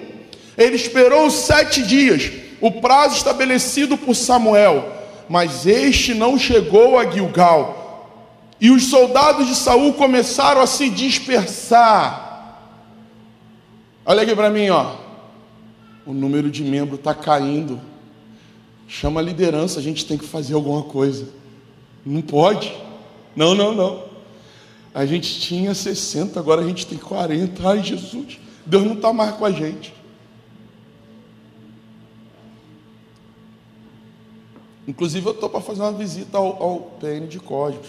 [SPEAKER 2] Ele esperou sete dias, o prazo estabelecido por Samuel, mas este não chegou a Gilgal. E os soldados de Saul começaram a se dispersar. Olha aqui para mim, ó. O número de membros está caindo. Chama a liderança, a gente tem que fazer alguma coisa. Não pode. Não, não, não. A gente tinha 60, agora a gente tem 40. Ai, Jesus, Deus não está mais com a gente. Inclusive, eu estou para fazer uma visita ao, ao PN de Códigos.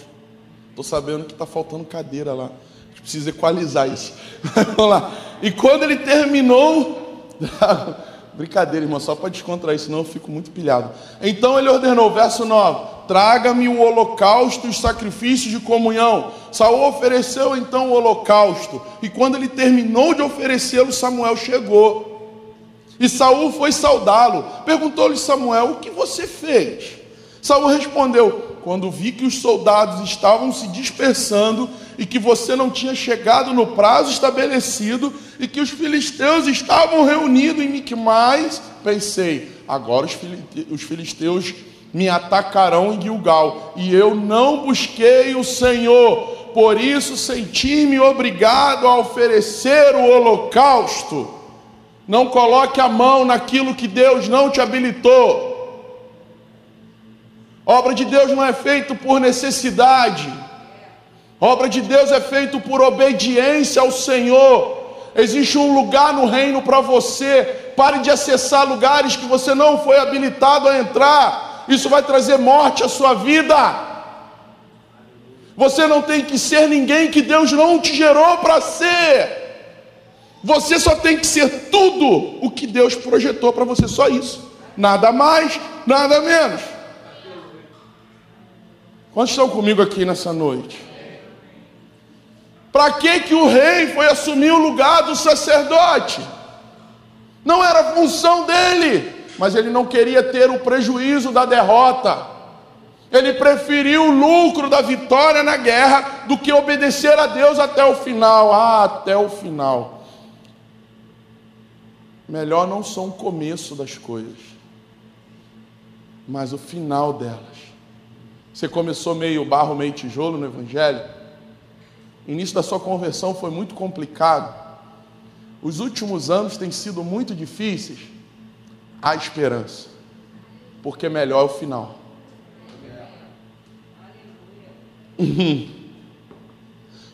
[SPEAKER 2] Estou sabendo que está faltando cadeira lá. Gente precisa equalizar isso. Vamos lá. E quando ele terminou. Brincadeira, irmão, só para descontrair, senão eu fico muito pilhado. Então ele ordenou, verso 9: Traga-me o holocausto os sacrifícios de comunhão. Saul ofereceu então o holocausto. E quando ele terminou de oferecê-lo, Samuel chegou. E Saul foi saudá-lo. Perguntou-lhe Samuel: O que você fez? Saul respondeu: quando vi que os soldados estavam se dispersando e que você não tinha chegado no prazo estabelecido e que os filisteus estavam reunidos em Miquimais, pensei, agora os filisteus me atacarão em Gilgal, e eu não busquei o Senhor, por isso senti-me obrigado a oferecer o holocausto. Não coloque a mão naquilo que Deus não te habilitou. Obra de Deus não é feito por necessidade. Obra de Deus é feito por obediência ao Senhor. Existe um lugar no reino para você. Pare de acessar lugares que você não foi habilitado a entrar. Isso vai trazer morte à sua vida. Você não tem que ser ninguém que Deus não te gerou para ser. Você só tem que ser tudo o que Deus projetou para você, só isso. Nada mais, nada menos. Quantos estão comigo aqui nessa noite? Para que que o rei foi assumir o lugar do sacerdote? Não era função dele, mas ele não queria ter o prejuízo da derrota. Ele preferiu o lucro da vitória na guerra do que obedecer a Deus até o final. Ah, até o final. Melhor não são o começo das coisas, mas o final delas. Você começou meio barro, meio tijolo no Evangelho. O início da sua conversão foi muito complicado. Os últimos anos têm sido muito difíceis. Há esperança, porque melhor é o final.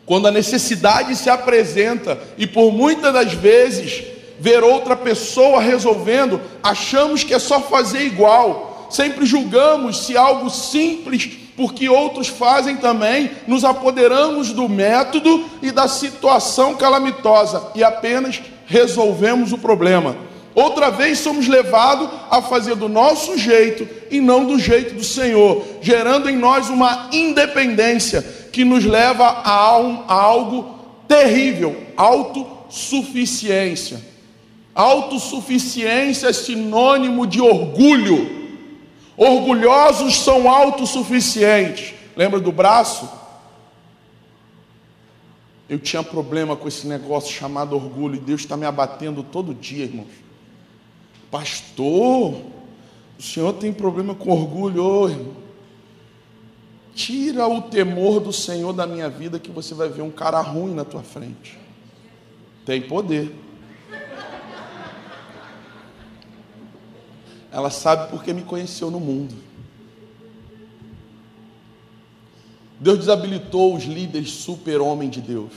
[SPEAKER 2] Quando a necessidade se apresenta e por muitas das vezes ver outra pessoa resolvendo, achamos que é só fazer igual sempre julgamos se algo simples, porque outros fazem também, nos apoderamos do método e da situação calamitosa e apenas resolvemos o problema. Outra vez somos levados a fazer do nosso jeito e não do jeito do Senhor, gerando em nós uma independência que nos leva a, um, a algo terrível, autossuficiência. Autossuficiência é sinônimo de orgulho. Orgulhosos são autossuficientes. Lembra do braço? Eu tinha problema com esse negócio chamado orgulho e Deus está me abatendo todo dia, irmãos. Pastor, o senhor tem problema com orgulho, oh, irmão. Tira o temor do Senhor da minha vida que você vai ver um cara ruim na tua frente. Tem poder. Ela sabe porque me conheceu no mundo. Deus desabilitou os líderes super-homem de Deus.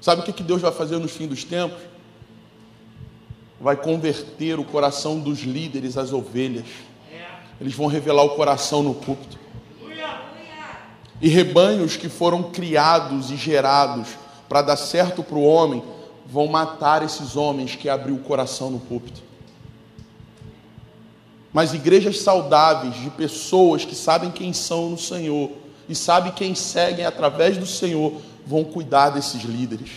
[SPEAKER 2] Sabe o que Deus vai fazer no fim dos tempos? vai converter o coração dos líderes às ovelhas. Eles vão revelar o coração no púlpito. E rebanhos que foram criados e gerados para dar certo para o homem, vão matar esses homens que abriu o coração no púlpito. Mas igrejas saudáveis de pessoas que sabem quem são no Senhor e sabem quem seguem através do Senhor, vão cuidar desses líderes.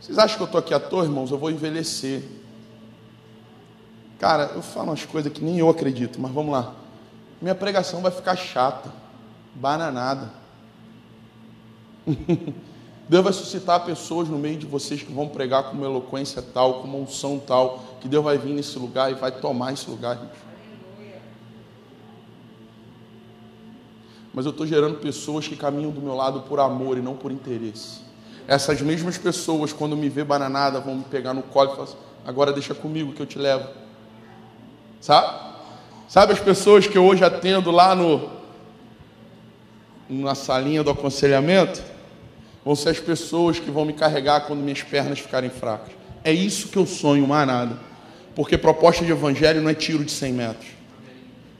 [SPEAKER 2] Vocês acham que eu estou aqui à toa, irmãos? Eu vou envelhecer. Cara, eu falo umas coisas que nem eu acredito, mas vamos lá. Minha pregação vai ficar chata, bananada. Deus vai suscitar pessoas no meio de vocês que vão pregar com uma eloquência tal, com uma unção tal, que Deus vai vir nesse lugar e vai tomar esse lugar. Mas eu estou gerando pessoas que caminham do meu lado por amor e não por interesse. Essas mesmas pessoas, quando me vê bananada, vão me pegar no colo e falar assim, agora deixa comigo que eu te levo. Sabe? Sabe as pessoas que eu hoje atendo lá no na salinha do aconselhamento? Vão ser as pessoas que vão me carregar quando minhas pernas ficarem fracas. É isso que eu sonho, mais nada. Porque proposta de evangelho não é tiro de 100 metros.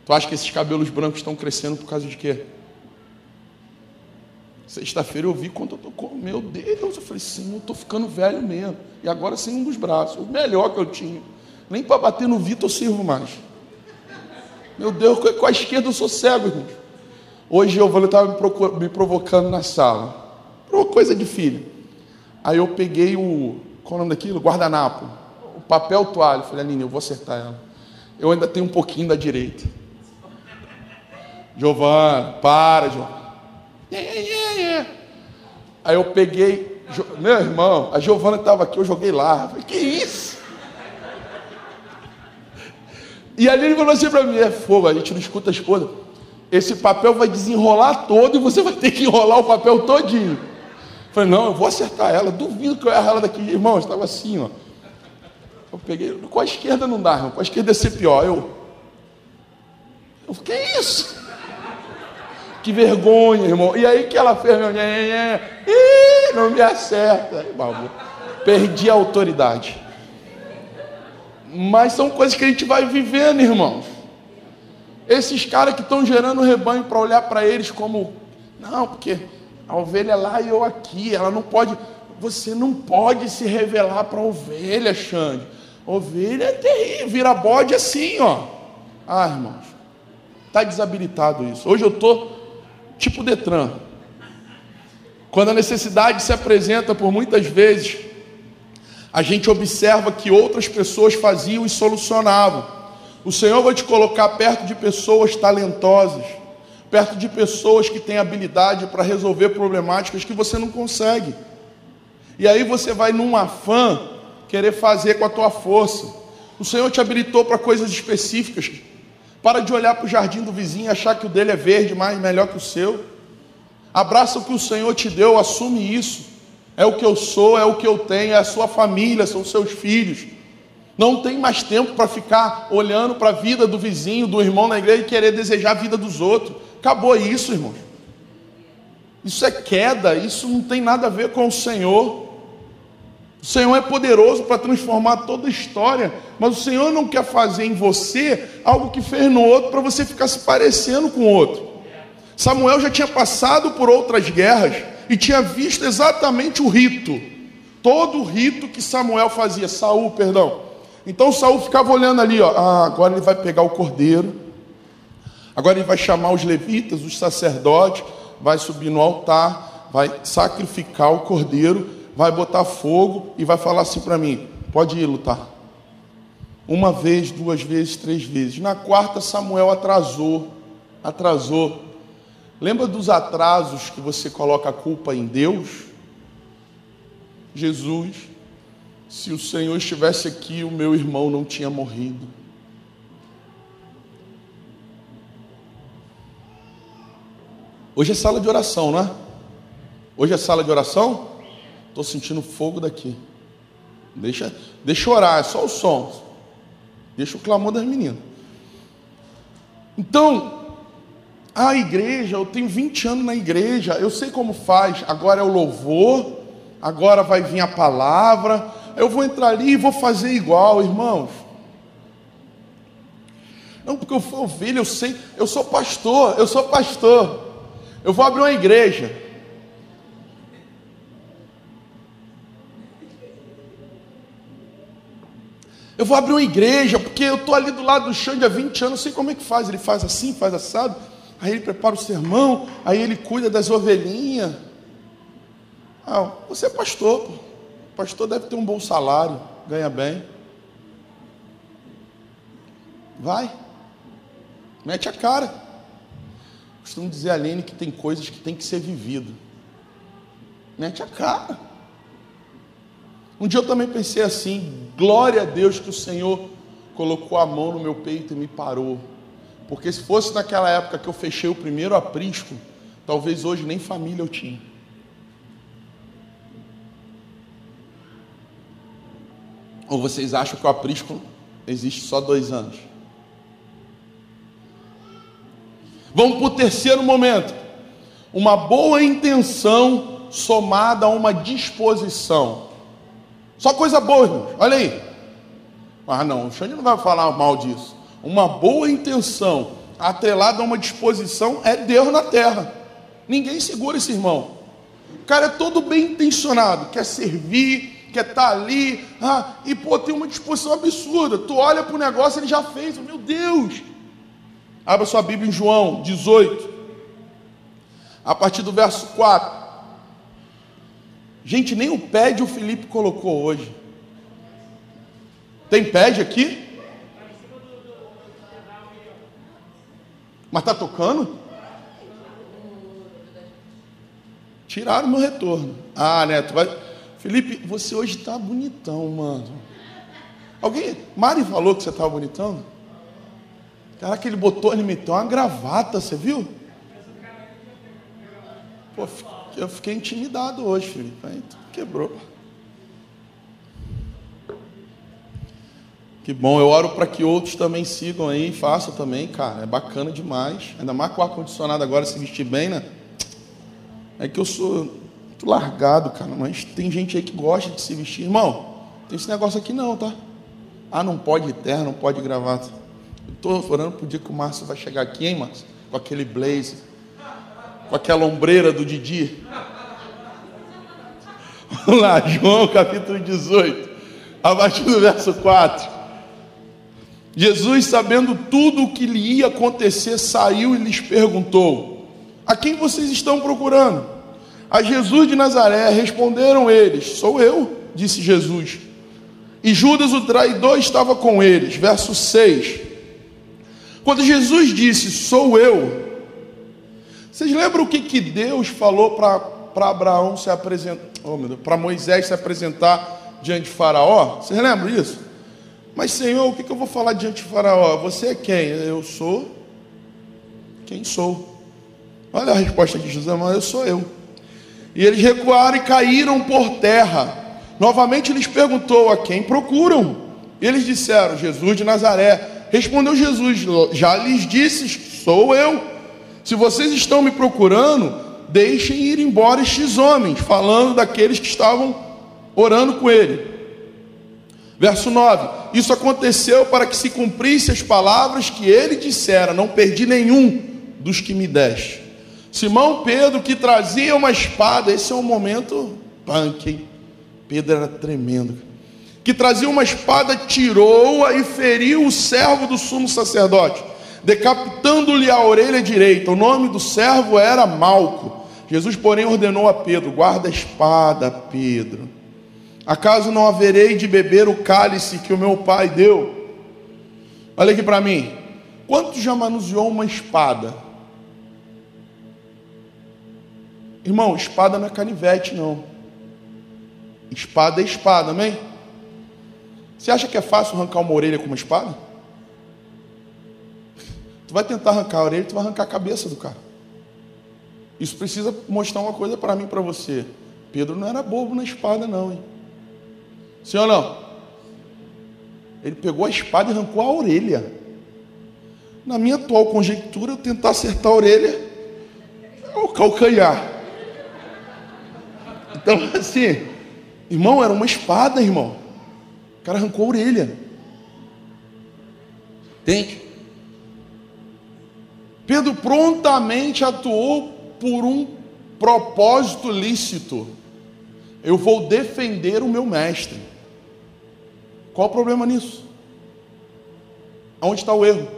[SPEAKER 2] Tu acha que esses cabelos brancos estão crescendo por causa de quê? Sexta-feira eu vi quando eu tô com, meu Deus, eu falei, sim, eu estou ficando velho mesmo. E agora sem um dos braços, o melhor que eu tinha. Nem para bater no Vitor eu sirvo mais. Meu Deus, com a esquerda eu sou cego, irmão. Hoje eu estava me, me provocando na sala. Uma coisa de filho. Aí eu peguei o. Qual é o nome daquilo? Guardanapo. Papel toalha. Falei, Aline, eu vou acertar ela. Eu ainda tenho um pouquinho da direita. Giovana, para, Giovana. Aí eu peguei, meu irmão, a Giovana estava aqui, eu joguei lá. Eu falei, que isso? E ali ele falou assim para mim: é fogo, a gente não escuta a esposa. Esse papel vai desenrolar todo e você vai ter que enrolar o papel todinho. Eu falei, não, eu vou acertar ela, duvido que eu errar ela daqui. Irmão, estava assim, ó. Eu peguei, com a esquerda não dá, irmão, com a esquerda ia ser pior. Eu, eu que isso? Que vergonha, irmão. E aí que ela fez, meu, não me acerta. Perdi a autoridade. Mas são coisas que a gente vai vivendo, irmãos. Esses caras que estão gerando rebanho para olhar para eles como, não, porque a ovelha é lá e eu aqui, ela não pode, você não pode se revelar para a ovelha, Xande. Ovelha é terrível, vira bode assim, ó. Ah, irmãos, está desabilitado isso. Hoje eu estou tipo Detran. Quando a necessidade se apresenta por muitas vezes, a gente observa que outras pessoas faziam e solucionavam. O Senhor vai te colocar perto de pessoas talentosas, perto de pessoas que têm habilidade para resolver problemáticas que você não consegue. E aí você vai num afã querer fazer com a tua força. O Senhor te habilitou para coisas específicas. Para de olhar para o jardim do vizinho e achar que o dele é verde, mais melhor que o seu. Abraça o que o Senhor te deu, assume isso. É o que eu sou, é o que eu tenho, é a sua família, são seus filhos. Não tem mais tempo para ficar olhando para a vida do vizinho, do irmão na igreja e querer desejar a vida dos outros. Acabou isso, irmãos. Isso é queda, isso não tem nada a ver com o Senhor. O Senhor é poderoso para transformar toda a história, mas o Senhor não quer fazer em você algo que fez no outro para você ficar se parecendo com o outro. Samuel já tinha passado por outras guerras e tinha visto exatamente o rito. todo o rito que Samuel fazia, Saul, perdão. Então Saul ficava olhando ali, ó, ah, agora ele vai pegar o cordeiro. Agora ele vai chamar os levitas, os sacerdotes, vai subir no altar, vai sacrificar o cordeiro, vai botar fogo e vai falar assim para mim: pode ir lutar. Uma vez, duas vezes, três vezes. Na quarta, Samuel atrasou. Atrasou. Lembra dos atrasos que você coloca a culpa em Deus? Jesus, se o Senhor estivesse aqui, o meu irmão não tinha morrido. Hoje é sala de oração, não é? Hoje é sala de oração? Estou sentindo fogo daqui. Deixa, deixa orar, é só o som. Deixa o clamor das meninas. Então, a igreja, eu tenho 20 anos na igreja, eu sei como faz. Agora é o louvor, agora vai vir a palavra. Eu vou entrar ali e vou fazer igual, irmãos. Não, porque eu fui ovelha, eu sei, eu sou pastor, eu sou pastor. Eu vou abrir uma igreja. Eu vou abrir uma igreja, porque eu estou ali do lado do Xande há 20 anos, sei como é que faz. Ele faz assim, faz assado. Aí ele prepara o sermão, aí ele cuida das ovelhinhas. Ah, você é pastor, pô. pastor deve ter um bom salário, ganha bem. Vai, mete a cara. Costumo dizer a Lene que tem coisas que tem que ser vivido. Mete a cara. Um dia eu também pensei assim: glória a Deus que o Senhor colocou a mão no meu peito e me parou. Porque se fosse naquela época que eu fechei o primeiro aprisco, talvez hoje nem família eu tinha. Ou vocês acham que o aprisco existe só dois anos? Vamos para o terceiro momento. Uma boa intenção somada a uma disposição. Só coisa boa, irmãos. Olha aí. Ah, não, o Xande não vai falar mal disso. Uma boa intenção atrelada a uma disposição é Deus na terra. Ninguém segura esse irmão. O cara é todo bem intencionado, quer servir, quer estar tá ali, ah, e pô, tem uma disposição absurda. Tu olha para o negócio, ele já fez, meu Deus. Abra sua Bíblia em João 18, a partir do verso 4. Gente, nem o pad o Felipe colocou hoje. Tem pad aqui? Mas está tocando? Tiraram meu retorno. Ah, Neto, vai. Felipe, você hoje está bonitão, mano. Alguém. Mari falou que você estava bonitão? Caraca, ele botou, ele meteu uma gravata, você viu? Pô, eu fiquei intimidado hoje. Aí quebrou. Que bom, eu oro para que outros também sigam aí, façam também, cara. É bacana demais. Ainda mais com o ar-condicionado agora se vestir bem, né? É que eu sou muito largado, cara. Mas tem gente aí que gosta de se vestir. Irmão, tem esse negócio aqui não, tá? Ah, não pode terra, não pode gravata. Estou orando para o dia que o Márcio vai chegar aqui, hein, Márcio? Com aquele blazer com aquela ombreira do Didi. Vamos lá, João capítulo 18, a partir do verso 4. Jesus, sabendo tudo o que lhe ia acontecer, saiu e lhes perguntou: A quem vocês estão procurando? A Jesus de Nazaré responderam eles: Sou eu, disse Jesus. E Judas, o traidor, estava com eles. Verso 6. Quando Jesus disse: Sou eu, vocês lembram o que, que Deus falou para Abraão se apresentar, oh, para Moisés se apresentar diante de Faraó? Vocês lembram disso? Mas Senhor, o que, que eu vou falar diante de Faraó? Você é quem? Eu sou quem sou. Olha a resposta de José, mas eu sou eu. E eles recuaram e caíram por terra. Novamente lhes perguntou a quem procuram. Eles disseram: Jesus de Nazaré. Respondeu Jesus: Já lhes disse, sou eu. Se vocês estão me procurando, deixem ir embora estes homens, falando daqueles que estavam orando com ele. Verso 9: Isso aconteceu para que se cumprisse as palavras que ele dissera: Não perdi nenhum dos que me deste. Simão Pedro, que trazia uma espada, esse é um momento punk, hein? Pedro era tremendo. Que trazia uma espada, tirou-a e feriu o servo do sumo sacerdote, decapitando-lhe a orelha direita. O nome do servo era Malco. Jesus, porém, ordenou a Pedro: guarda a espada, Pedro. Acaso não haverei de beber o cálice que o meu pai deu? Olha aqui para mim. Quanto já manuseou uma espada? Irmão, espada não é canivete, não. Espada é espada, amém? Você acha que é fácil arrancar uma orelha com uma espada? Tu vai tentar arrancar a orelha, tu vai arrancar a cabeça do cara. Isso precisa mostrar uma coisa para mim, para você. Pedro não era bobo na espada, não, hein? Sim ou não? Ele pegou a espada e arrancou a orelha. Na minha atual conjectura, eu tentar acertar a orelha é o calcanhar. Então, assim, irmão, era uma espada, irmão. O cara arrancou a orelha. Entende? Pedro prontamente atuou por um propósito lícito. Eu vou defender o meu mestre. Qual o problema nisso? Onde está o erro?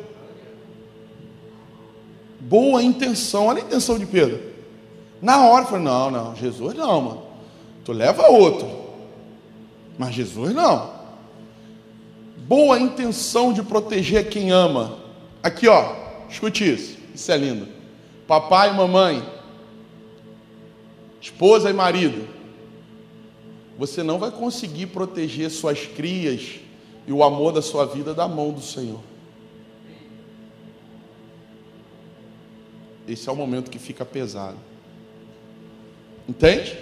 [SPEAKER 2] Boa intenção, olha a intenção de Pedro. Na hora, falou: não, não, Jesus não, mano. Tu leva outro. Mas Jesus não. Boa intenção de proteger quem ama. Aqui, ó, escute isso. Isso é lindo. Papai e mamãe, esposa e marido, você não vai conseguir proteger suas crias e o amor da sua vida da mão do Senhor. Esse é o momento que fica pesado. Entende?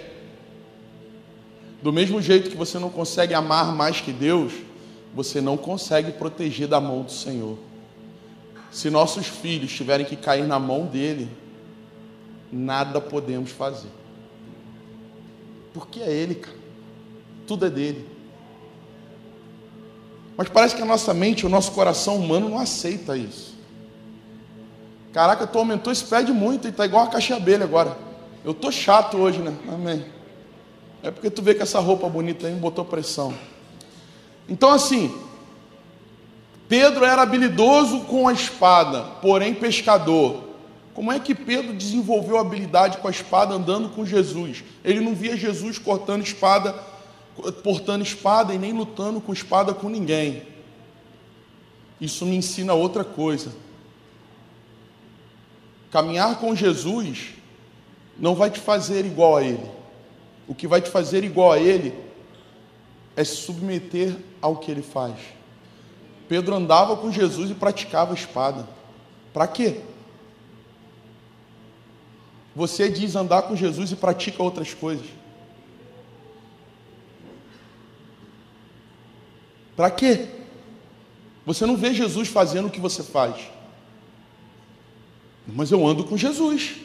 [SPEAKER 2] Do mesmo jeito que você não consegue amar mais que Deus, você não consegue proteger da mão do Senhor. Se nossos filhos tiverem que cair na mão dele, nada podemos fazer. Porque é ele, cara. Tudo é dele. Mas parece que a nossa mente, o nosso coração humano não aceita isso. Caraca, tu aumentou esse pé de muito e tá igual a caixa abelha agora. Eu tô chato hoje, né? Amém. É porque tu vê que essa roupa bonita aí botou pressão. Então assim, Pedro era habilidoso com a espada, porém pescador. Como é que Pedro desenvolveu habilidade com a espada andando com Jesus? Ele não via Jesus cortando espada, portando espada e nem lutando com espada com ninguém. Isso me ensina outra coisa. Caminhar com Jesus não vai te fazer igual a Ele. O que vai te fazer igual a ele é se submeter ao que ele faz. Pedro andava com Jesus e praticava espada. Para quê? Você diz andar com Jesus e pratica outras coisas. Para quê? Você não vê Jesus fazendo o que você faz. Mas eu ando com Jesus.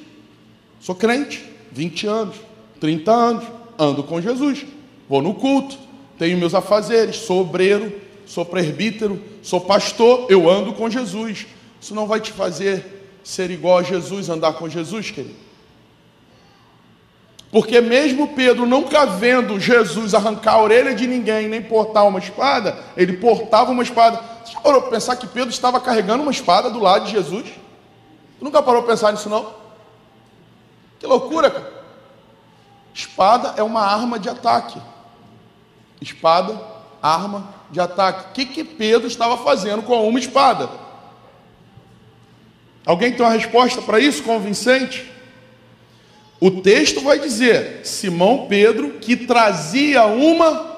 [SPEAKER 2] Sou crente, 20 anos. 30 anos, ando com Jesus, vou no culto, tenho meus afazeres, sou obreiro, sou presbítero, sou pastor, eu ando com Jesus. Isso não vai te fazer ser igual a Jesus, andar com Jesus, querido. Porque mesmo Pedro nunca vendo Jesus arrancar a orelha de ninguém, nem portar uma espada, ele portava uma espada. Você já parou para pensar que Pedro estava carregando uma espada do lado de Jesus? Tu nunca parou para pensar nisso não? Que loucura, cara. Espada é uma arma de ataque. Espada, arma de ataque. O que, que Pedro estava fazendo com uma espada? Alguém tem uma resposta para isso convincente? O texto vai dizer: Simão Pedro, que trazia uma,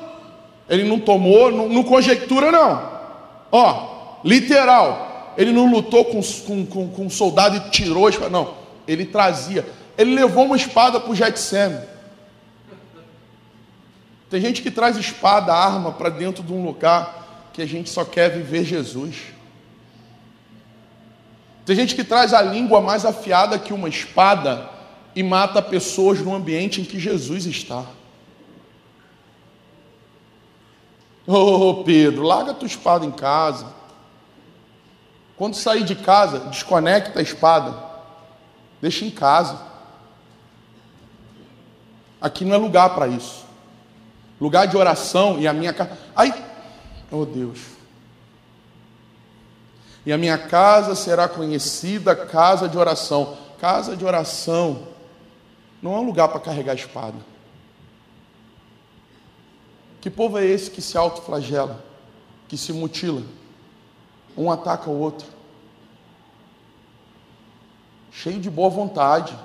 [SPEAKER 2] ele não tomou, não, não conjectura, não. Ó, literal, ele não lutou com, com, com, com um soldado e tirou a espada, não. Ele trazia, ele levou uma espada para o Getsêmen. Tem gente que traz espada, arma para dentro de um lugar que a gente só quer viver Jesus. Tem gente que traz a língua mais afiada que uma espada e mata pessoas no ambiente em que Jesus está. Ô oh, Pedro, larga tua espada em casa. Quando sair de casa, desconecta a espada. Deixa em casa. Aqui não é lugar para isso. Lugar de oração e a minha casa. Ai, oh Deus. E a minha casa será conhecida casa de oração. Casa de oração não é um lugar para carregar espada. Que povo é esse que se autoflagela, que se mutila? Um ataca o outro. Cheio de boa vontade.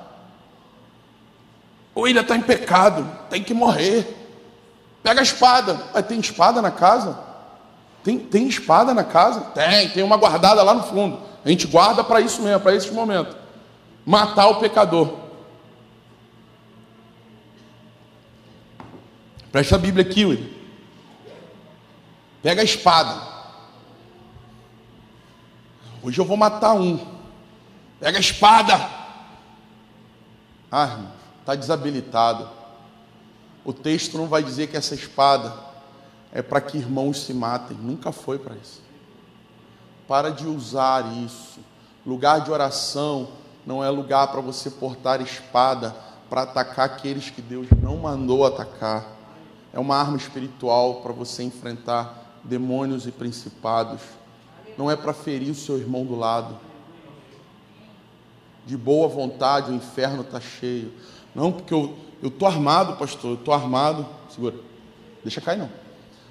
[SPEAKER 2] Ou ele está em pecado, tem que morrer. Pega a espada. Mas tem espada na casa? Tem, tem espada na casa? Tem, tem uma guardada lá no fundo. A gente guarda para isso mesmo, para esse momento. Matar o pecador. Presta a Bíblia aqui, William. Pega a espada. Hoje eu vou matar um. Pega a espada. Ah, está desabilitado. O texto não vai dizer que essa espada é para que irmãos se matem. Nunca foi para isso. Para de usar isso. Lugar de oração não é lugar para você portar espada para atacar aqueles que Deus não mandou atacar. É uma arma espiritual para você enfrentar demônios e principados. Não é para ferir o seu irmão do lado. De boa vontade, o inferno está cheio. Não, porque eu, eu tô armado, pastor, eu tô armado. Segura. Deixa cair não.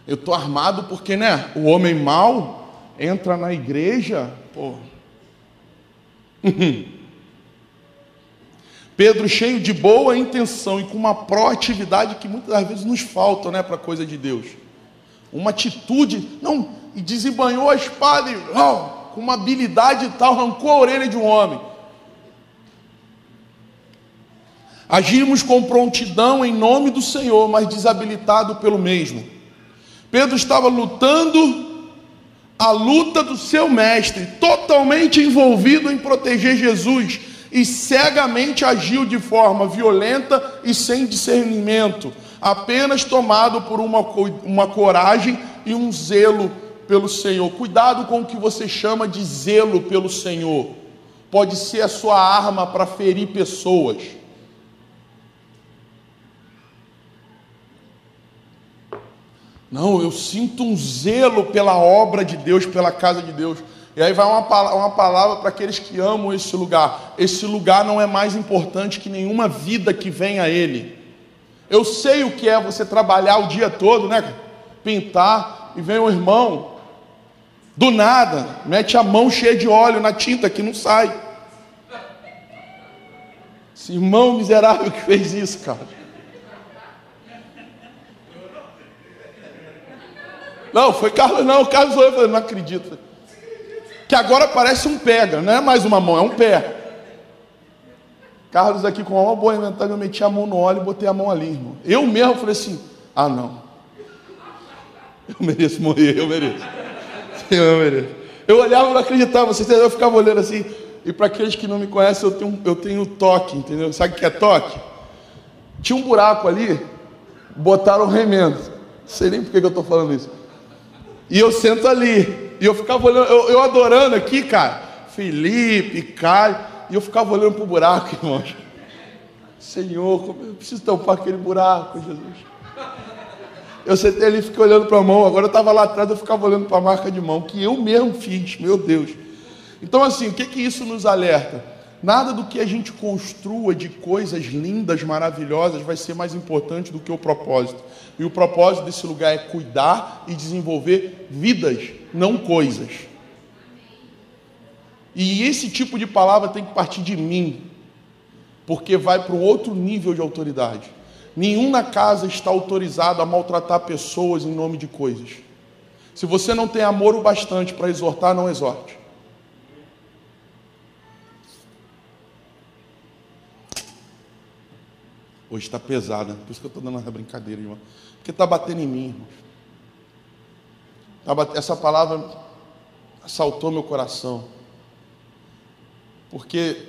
[SPEAKER 2] Eu tô armado porque, né, o homem mau entra na igreja, pô. Pedro cheio de boa intenção e com uma proatividade que muitas vezes nos falta, né, para coisa de Deus. Uma atitude, não, e desembanhou a espada e, oh, com uma habilidade tal, arrancou a orelha de um homem. Agimos com prontidão em nome do Senhor, mas desabilitado pelo mesmo. Pedro estava lutando a luta do seu mestre, totalmente envolvido em proteger Jesus, e cegamente agiu de forma violenta e sem discernimento, apenas tomado por uma, uma coragem e um zelo pelo Senhor. Cuidado com o que você chama de zelo pelo Senhor, pode ser a sua arma para ferir pessoas. Não, eu sinto um zelo pela obra de Deus, pela casa de Deus. E aí vai uma, uma palavra para aqueles que amam esse lugar. Esse lugar não é mais importante que nenhuma vida que vem a ele. Eu sei o que é você trabalhar o dia todo, né? Pintar, e vem o irmão, do nada, mete a mão cheia de óleo na tinta que não sai. Esse irmão miserável que fez isso, cara. Não, foi Carlos, não, Carlos olhou e falou, não acredito. Que agora parece um pega, não é mais uma mão, é um pé. Carlos aqui com uma boa inventário, eu meti a mão no óleo e botei a mão ali, irmão. Eu mesmo falei assim, ah não. Eu mereço morrer, eu mereço. Eu mereço. Eu olhava e não acreditava, vocês eu ficava olhando assim. E para aqueles que não me conhecem, eu tenho, eu tenho toque, entendeu? Sabe o que é toque? Tinha um buraco ali, botaram remendo. Não sei nem por que eu estou falando isso. E eu sento ali. E eu ficava olhando, eu, eu adorando aqui, cara. Felipe, Caio. E eu ficava olhando para o buraco, irmãos. Senhor, eu preciso tampar aquele buraco, Jesus. Eu sentei ali e fiquei olhando para a mão. Agora eu estava lá atrás, eu ficava olhando para a marca de mão, que eu mesmo fiz, meu Deus. Então, assim, o que, que isso nos alerta? Nada do que a gente construa de coisas lindas, maravilhosas, vai ser mais importante do que o propósito. E o propósito desse lugar é cuidar e desenvolver vidas, não coisas. E esse tipo de palavra tem que partir de mim, porque vai para um outro nível de autoridade. Nenhum na casa está autorizado a maltratar pessoas em nome de coisas. Se você não tem amor o bastante para exortar, não exorte. Hoje está pesada, por isso que eu estou dando essa brincadeira, irmão. Porque está batendo em mim, irmãos. Tá essa palavra assaltou meu coração. Porque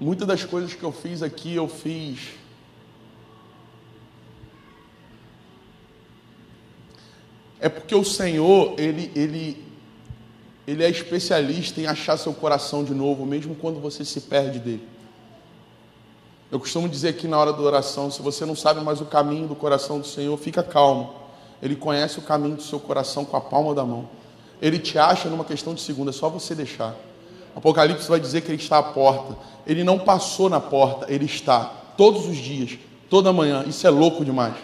[SPEAKER 2] muitas das coisas que eu fiz aqui, eu fiz. É porque o Senhor, ele, ele, ele é especialista em achar seu coração de novo, mesmo quando você se perde dele. Eu costumo dizer aqui na hora da oração: se você não sabe mais o caminho do coração do Senhor, fica calmo. Ele conhece o caminho do seu coração com a palma da mão. Ele te acha numa questão de segunda, é só você deixar. Apocalipse vai dizer que ele está à porta. Ele não passou na porta, ele está todos os dias, toda manhã. Isso é louco demais.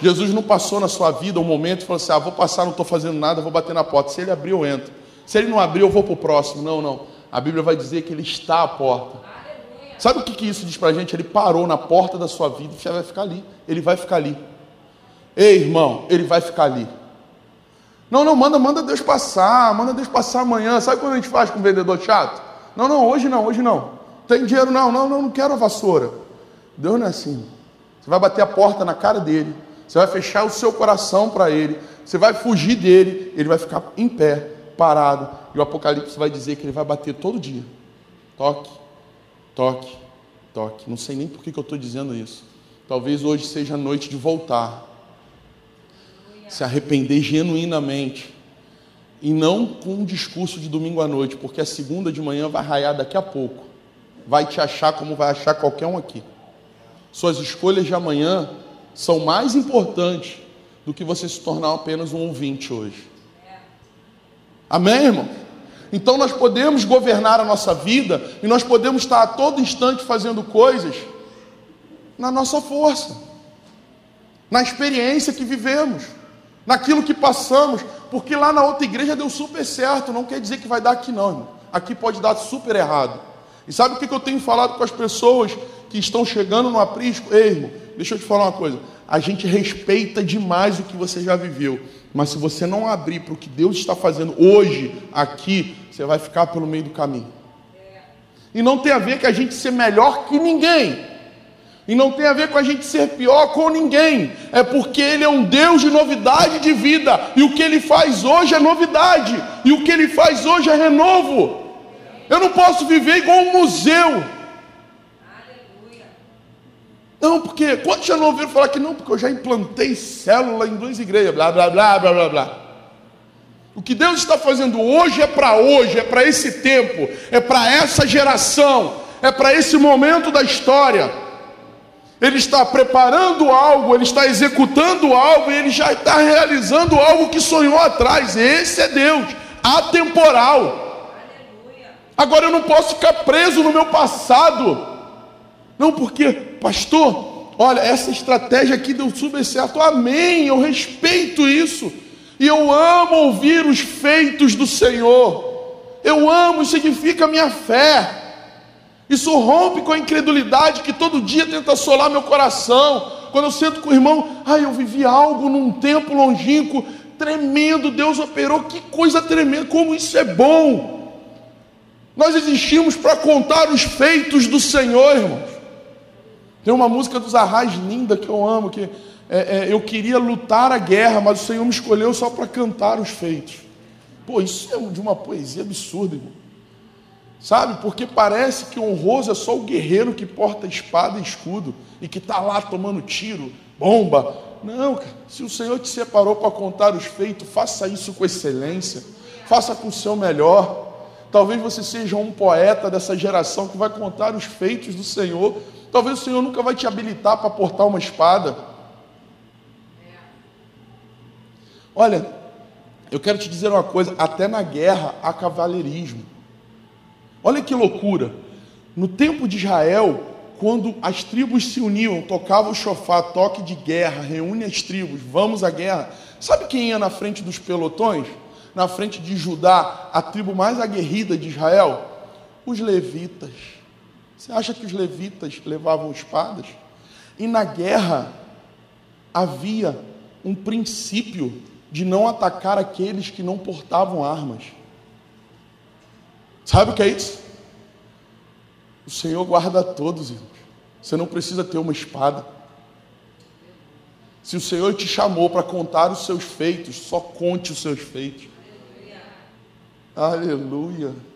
[SPEAKER 2] Jesus não passou na sua vida um momento e falou assim: ah, vou passar, não estou fazendo nada, vou bater na porta. Se ele abrir, eu entro. Se ele não abrir, eu vou para o próximo. Não, não. A Bíblia vai dizer que ele está à porta. Sabe o que, que isso diz para a gente? Ele parou na porta da sua vida e vai ficar ali. Ele vai ficar ali. Ei, irmão, ele vai ficar ali. Não, não, manda, manda Deus passar, manda Deus passar amanhã. Sabe quando a gente faz com o vendedor chato? Não, não, hoje não, hoje não. Tem dinheiro? Não, não, não, não quero a vassoura. Deus não é assim. Você vai bater a porta na cara dele, você vai fechar o seu coração para ele, você vai fugir dele, ele vai ficar em pé, parado, e o Apocalipse vai dizer que ele vai bater todo dia. Toque, toque, toque. Não sei nem por que, eu estou dizendo isso. Talvez hoje seja a noite de voltar, se arrepender genuinamente, e não com um discurso de domingo à noite, porque a segunda de manhã vai raiar daqui a pouco. Vai te achar como vai achar qualquer um aqui. Suas escolhas de amanhã são mais importantes do que você se tornar apenas um ouvinte hoje. Amém, irmão? Então nós podemos governar a nossa vida e nós podemos estar a todo instante fazendo coisas na nossa força, na experiência que vivemos, naquilo que passamos, porque lá na outra igreja deu super certo, não quer dizer que vai dar aqui não, irmão. aqui pode dar super errado. E sabe o que eu tenho falado com as pessoas que estão chegando no aprisco? Ei, irmão, deixa eu te falar uma coisa, a gente respeita demais o que você já viveu, mas se você não abrir para o que Deus está fazendo hoje, aqui, você vai ficar pelo meio do caminho. E não tem a ver com a gente ser melhor que ninguém. E não tem a ver com a gente ser pior com ninguém. É porque Ele é um Deus de novidade de vida. E o que Ele faz hoje é novidade. E o que Ele faz hoje é renovo. Eu não posso viver igual um museu. Não, porque quantos já não ouviram falar que não? Porque eu já implantei célula em duas igrejas, blá, blá, blá, blá, blá, blá. O que Deus está fazendo hoje é para hoje, é para esse tempo, é para essa geração, é para esse momento da história. Ele está preparando algo, ele está executando algo, e ele já está realizando algo que sonhou atrás. Esse é Deus, atemporal. Agora eu não posso ficar preso no meu passado. Não, porque, pastor, olha, essa estratégia aqui deu super certo. Amém, eu respeito isso. E eu amo ouvir os feitos do Senhor. Eu amo, isso significa minha fé. Isso rompe com a incredulidade que todo dia tenta assolar meu coração. Quando eu sento com o irmão, ai, eu vivi algo num tempo longínquo, tremendo, Deus operou, que coisa tremenda, como isso é bom. Nós existimos para contar os feitos do Senhor, irmãos. Tem uma música dos Arrais linda que eu amo, que é, é, eu queria lutar a guerra, mas o Senhor me escolheu só para cantar os feitos. Pô, isso é de uma poesia absurda, irmão. Sabe? Porque parece que honroso é só o guerreiro que porta espada e escudo e que está lá tomando tiro, bomba. Não, cara. Se o Senhor te separou para contar os feitos, faça isso com excelência. Faça com o seu melhor. Talvez você seja um poeta dessa geração que vai contar os feitos do Senhor Talvez o Senhor nunca vai te habilitar para portar uma espada. Olha, eu quero te dizer uma coisa: até na guerra há cavaleirismo. Olha que loucura. No tempo de Israel, quando as tribos se uniam, tocavam o chofar, toque de guerra, reúne as tribos, vamos à guerra. Sabe quem ia na frente dos pelotões? Na frente de Judá, a tribo mais aguerrida de Israel? Os levitas. Você acha que os levitas levavam espadas? E na guerra havia um princípio de não atacar aqueles que não portavam armas. Sabe o que é isso? O Senhor guarda todos, irmãos. Você não precisa ter uma espada. Se o Senhor te chamou para contar os seus feitos, só conte os seus feitos. Aleluia. Aleluia.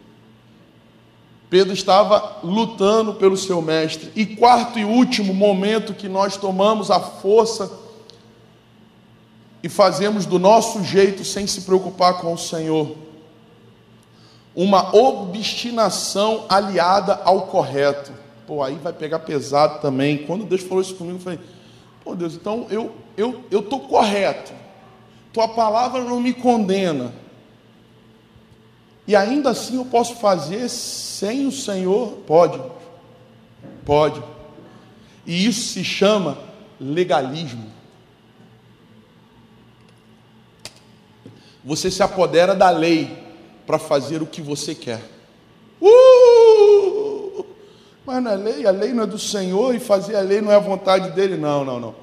[SPEAKER 2] Pedro estava lutando pelo seu mestre. E quarto e último momento que nós tomamos a força e fazemos do nosso jeito sem se preocupar com o Senhor. Uma obstinação aliada ao correto. pô, aí vai pegar pesado também. Quando Deus falou isso comigo, eu falei, pô Deus, então eu eu eu tô correto. Tua palavra não me condena. E ainda assim eu posso fazer sem o Senhor? Pode. Pode. E isso se chama legalismo. Você se apodera da lei para fazer o que você quer. Uh! Mas não é lei, a lei não é do Senhor e fazer a lei não é a vontade dele. Não, não, não.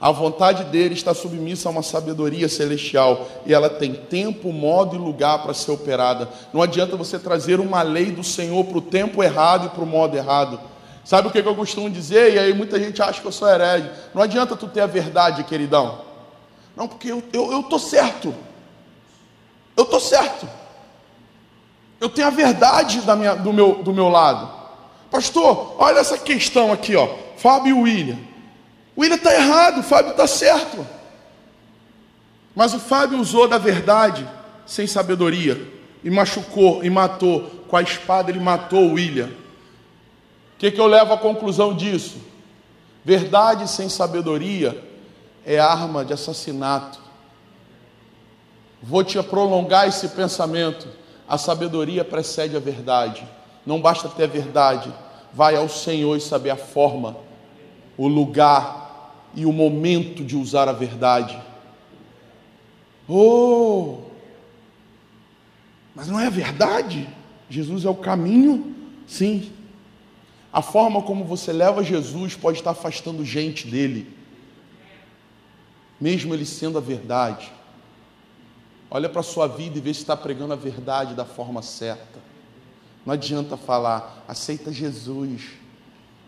[SPEAKER 2] A vontade dele está submissa a uma sabedoria celestial e ela tem tempo, modo e lugar para ser operada. Não adianta você trazer uma lei do Senhor para o tempo errado e para o modo errado. Sabe o que eu costumo dizer? E aí muita gente acha que eu sou herege. Não adianta tu ter a verdade, queridão. Não, porque eu estou certo. Eu estou certo. Eu tenho a verdade da minha, do, meu, do meu lado. Pastor, olha essa questão aqui, ó. Fábio e William. O William está errado, o Fábio está certo. Mas o Fábio usou da verdade sem sabedoria. E machucou, e matou. Com a espada ele matou o William. O que, que eu levo à conclusão disso? Verdade sem sabedoria é arma de assassinato. Vou te prolongar esse pensamento. A sabedoria precede a verdade. Não basta ter a verdade, vai ao Senhor e saber a forma, o lugar e o momento de usar a verdade. Oh! Mas não é a verdade? Jesus é o caminho? Sim. A forma como você leva Jesus pode estar afastando gente dele, mesmo ele sendo a verdade. Olha para a sua vida e vê se está pregando a verdade da forma certa. Não adianta falar, aceita Jesus,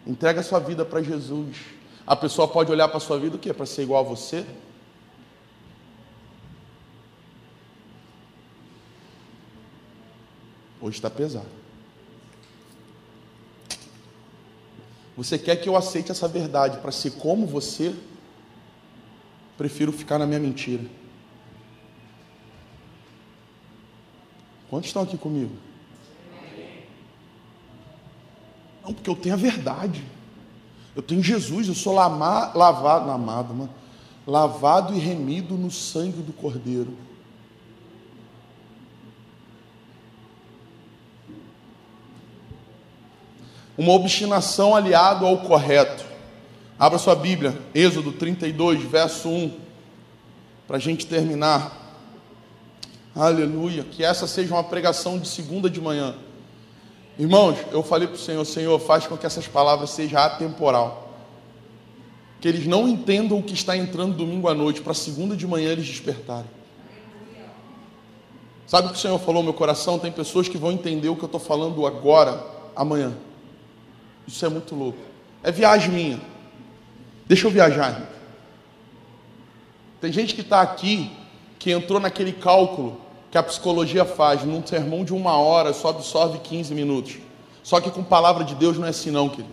[SPEAKER 2] entrega a sua vida para Jesus. A pessoa pode olhar para a sua vida o quê? Para ser igual a você? Hoje está pesado. Você quer que eu aceite essa verdade para ser como você? Prefiro ficar na minha mentira. Quantos estão aqui comigo? Não, porque eu tenho a verdade. Eu tenho Jesus, eu sou lama, lavado, amado, mano, lavado e remido no sangue do Cordeiro. Uma obstinação aliado ao correto. Abra sua Bíblia, Êxodo 32, verso 1, para a gente terminar. Aleluia. Que essa seja uma pregação de segunda de manhã. Irmãos, eu falei para o Senhor, Senhor, faz com que essas palavras sejam atemporal. Que eles não entendam o que está entrando domingo à noite, para segunda de manhã eles despertarem. Sabe o que o Senhor falou no meu coração? Tem pessoas que vão entender o que eu estou falando agora, amanhã. Isso é muito louco. É viagem minha. Deixa eu viajar. Tem gente que está aqui que entrou naquele cálculo que a psicologia faz, num sermão de uma hora só absorve 15 minutos. Só que com palavra de Deus não é assim não, querido.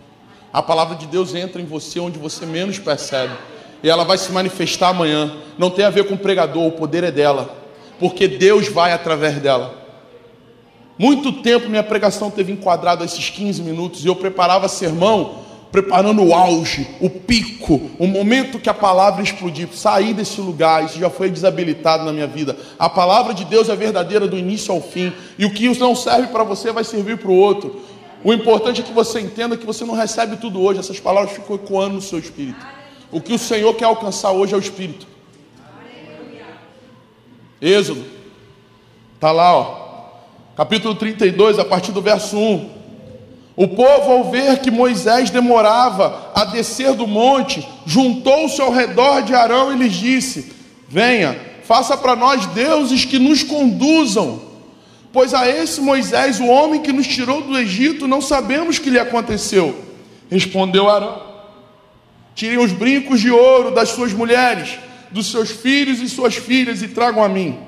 [SPEAKER 2] A palavra de Deus entra em você onde você menos percebe. E ela vai se manifestar amanhã. Não tem a ver com o pregador, o poder é dela. Porque Deus vai através dela. Muito tempo minha pregação teve enquadrado esses 15 minutos e eu preparava sermão preparando o auge, o pico, o momento que a palavra explodir, sair desse lugar, isso já foi desabilitado na minha vida. A palavra de Deus é verdadeira do início ao fim, e o que não serve para você vai servir para o outro. O importante é que você entenda que você não recebe tudo hoje, essas palavras ficam ecoando no seu espírito. O que o Senhor quer alcançar hoje é o espírito. Êxodo, está lá, ó, capítulo 32, a partir do verso 1. O povo, ao ver que Moisés demorava a descer do monte, juntou-se ao redor de Arão e lhes disse: Venha, faça para nós deuses que nos conduzam. Pois a esse Moisés, o homem que nos tirou do Egito, não sabemos o que lhe aconteceu. Respondeu Arão: Tirem os brincos de ouro das suas mulheres, dos seus filhos e suas filhas e tragam a mim.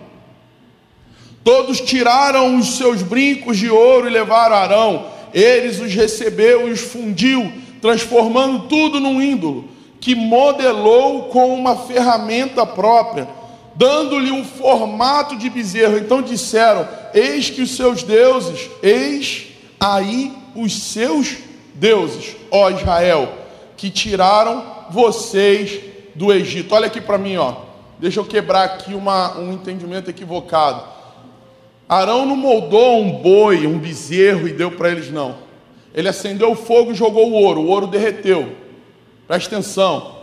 [SPEAKER 2] Todos tiraram os seus brincos de ouro e levaram Arão eles os recebeu e os fundiu, transformando tudo num ídolo, que modelou com uma ferramenta própria, dando-lhe um formato de bezerro. Então disseram: Eis que os seus deuses, eis aí os seus deuses, ó Israel, que tiraram vocês do Egito. Olha aqui para mim, ó. Deixa eu quebrar aqui uma, um entendimento equivocado. Arão não moldou um boi, um bezerro e deu para eles, não. Ele acendeu o fogo e jogou o ouro. O ouro derreteu. Presta atenção.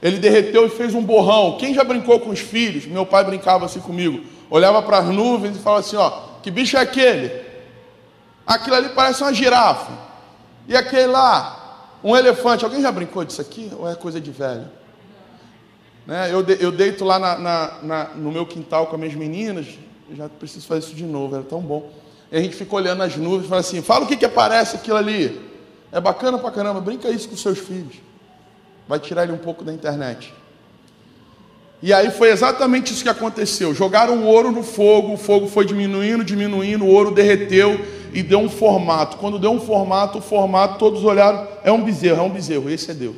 [SPEAKER 2] Ele derreteu e fez um borrão. Quem já brincou com os filhos? Meu pai brincava assim comigo. Olhava para as nuvens e falava assim: ó, que bicho é aquele? Aquilo ali parece uma girafa. E aquele lá, um elefante. Alguém já brincou disso aqui? Ou é coisa de velho? Né? Eu, de, eu deito lá na, na, na, no meu quintal com as minhas meninas. Já preciso fazer isso de novo, era tão bom. E a gente fica olhando as nuvens e fala assim: fala o que, que aparece aquilo ali. É bacana pra caramba, brinca isso com seus filhos. Vai tirar ele um pouco da internet. E aí foi exatamente isso que aconteceu. Jogaram o ouro no fogo, o fogo foi diminuindo, diminuindo, o ouro derreteu e deu um formato. Quando deu um formato, o formato, todos olharam, é um bezerro, é um bezerro, esse é Deus.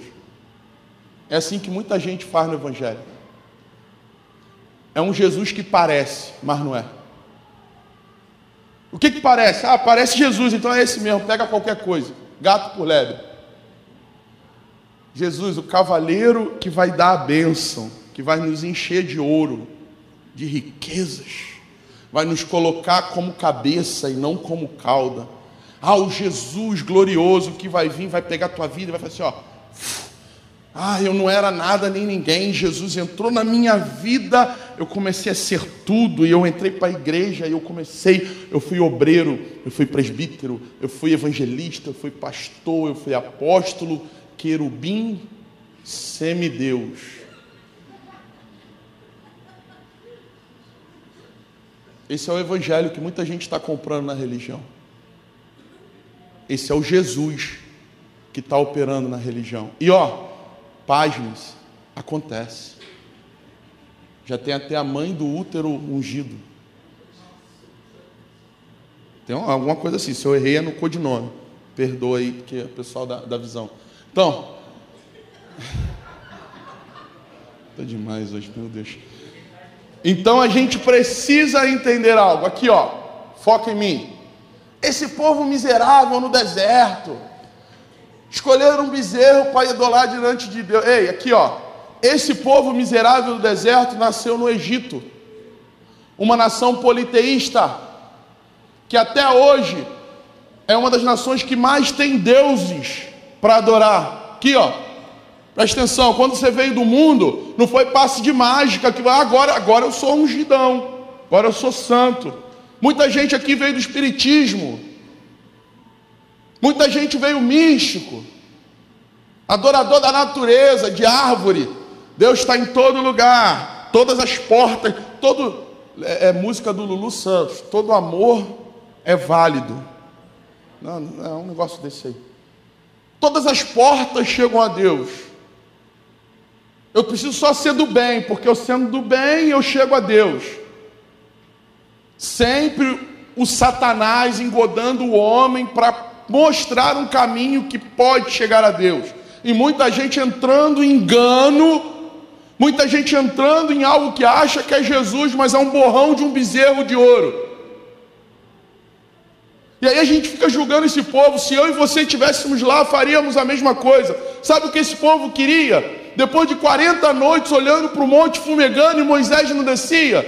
[SPEAKER 2] É assim que muita gente faz no Evangelho. É um Jesus que parece, mas não é. O que, que parece? Ah, parece Jesus, então é esse mesmo, pega qualquer coisa. Gato por lebre. Jesus, o cavaleiro que vai dar a bênção, que vai nos encher de ouro, de riquezas, vai nos colocar como cabeça e não como cauda. Ah, o Jesus glorioso que vai vir, vai pegar a tua vida e vai falar assim: ó ah, eu não era nada nem ninguém. Jesus entrou na minha vida, eu comecei a ser tudo. E eu entrei para a igreja, e eu comecei. Eu fui obreiro, eu fui presbítero, eu fui evangelista, eu fui pastor, eu fui apóstolo, querubim, semideus. Esse é o evangelho que muita gente está comprando na religião. Esse é o Jesus que está operando na religião. E ó, páginas, acontece. Já tem até a mãe do útero ungido. Tem alguma coisa assim. Se eu errei é no codinome. Perdoa aí, porque é o pessoal da, da visão. Então. Está demais hoje, meu Deus. Então a gente precisa entender algo. Aqui, ó. Foca em mim. Esse povo miserável no deserto Escolheram um bezerro para idolar diante de Deus. Ei, aqui ó. Esse povo miserável do deserto nasceu no Egito. Uma nação politeísta. Que até hoje é uma das nações que mais tem deuses para adorar. Aqui ó. Presta atenção, quando você veio do mundo, não foi passe de mágica que ah, agora, agora eu sou ungidão, agora eu sou santo. Muita gente aqui veio do espiritismo, Muita gente veio místico, adorador da natureza, de árvore. Deus está em todo lugar, todas as portas, todo é, é música do Lulu Santos. Todo amor é válido. Não, não, é um negócio desse aí. Todas as portas chegam a Deus. Eu preciso só ser do bem, porque eu sendo do bem eu chego a Deus. Sempre o Satanás engodando o homem para mostrar um caminho que pode chegar a Deus. E muita gente entrando em engano, muita gente entrando em algo que acha que é Jesus, mas é um borrão de um bezerro de ouro. E aí a gente fica julgando esse povo. Se eu e você estivéssemos lá, faríamos a mesma coisa. Sabe o que esse povo queria? Depois de 40 noites olhando para o monte fumegando e Moisés não descia,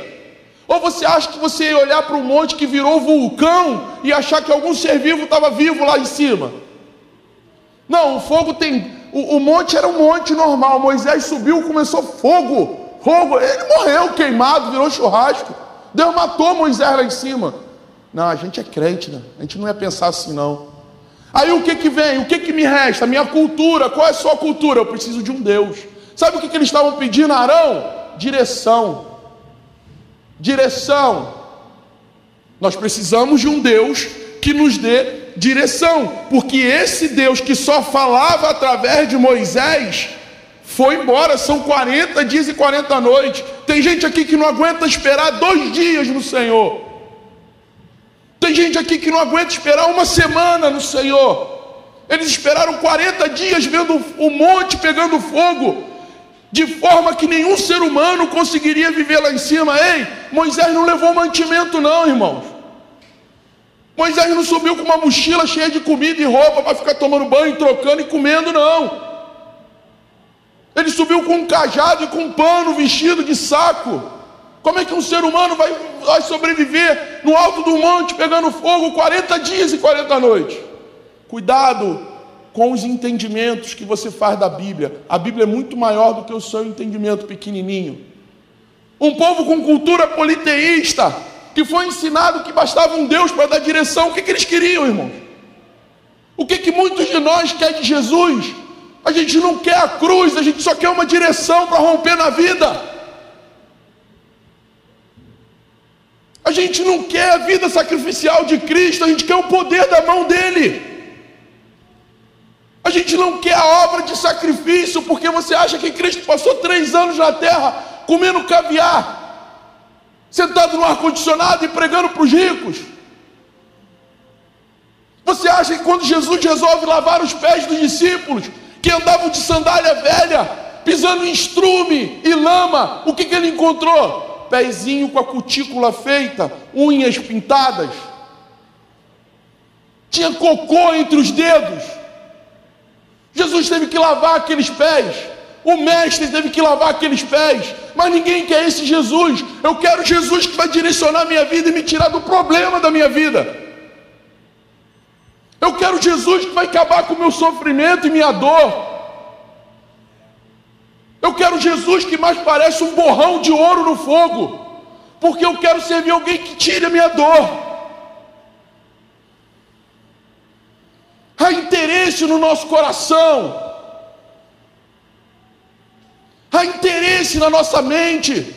[SPEAKER 2] ou você acha que você ia olhar para um monte que virou vulcão e achar que algum ser vivo estava vivo lá em cima? Não, o fogo tem. O, o, monte era um monte normal. Moisés subiu, começou fogo. Fogo. Ele morreu queimado, virou churrasco. Deus matou Moisés lá em cima. Não, a gente é crente, né? A gente não ia pensar assim, não. Aí o que que vem? O que que me resta? Minha cultura. Qual é a sua cultura? Eu preciso de um Deus. Sabe o que, que eles estavam pedindo a Arão? Direção direção. Nós precisamos de um Deus que nos dê direção, porque esse Deus que só falava através de Moisés foi embora, são 40 dias e 40 noites. Tem gente aqui que não aguenta esperar dois dias no Senhor. Tem gente aqui que não aguenta esperar uma semana no Senhor. Eles esperaram 40 dias vendo o monte pegando fogo de forma que nenhum ser humano conseguiria viver lá em cima. Ei, Moisés não levou mantimento, não, irmãos. Moisés não subiu com uma mochila cheia de comida e roupa para ficar tomando banho, trocando e comendo, não. Ele subiu com um cajado e com um pano vestido de saco. Como é que um ser humano vai, vai sobreviver no alto do monte pegando fogo 40 dias e 40 noites? Cuidado com os entendimentos que você faz da Bíblia. A Bíblia é muito maior do que o seu entendimento pequenininho. Um povo com cultura politeísta, que foi ensinado que bastava um Deus para dar direção. O que, que eles queriam, irmãos? O que, que muitos de nós quer de Jesus? A gente não quer a cruz, a gente só quer uma direção para romper na vida. A gente não quer a vida sacrificial de Cristo, a gente quer o poder da mão dele. A gente não quer a obra de sacrifício porque você acha que Cristo passou três anos na terra comendo caviar, sentado no ar-condicionado e pregando para os ricos. Você acha que quando Jesus resolve lavar os pés dos discípulos, que andavam de sandália velha, pisando em estrume e lama, o que, que ele encontrou? Pezinho com a cutícula feita, unhas pintadas, tinha cocô entre os dedos. Jesus teve que lavar aqueles pés. O mestre teve que lavar aqueles pés. Mas ninguém quer esse Jesus. Eu quero Jesus que vai direcionar a minha vida e me tirar do problema da minha vida. Eu quero Jesus que vai acabar com o meu sofrimento e minha dor. Eu quero Jesus que mais parece um borrão de ouro no fogo. Porque eu quero servir alguém que tire a minha dor. há interesse no nosso coração, há interesse na nossa mente.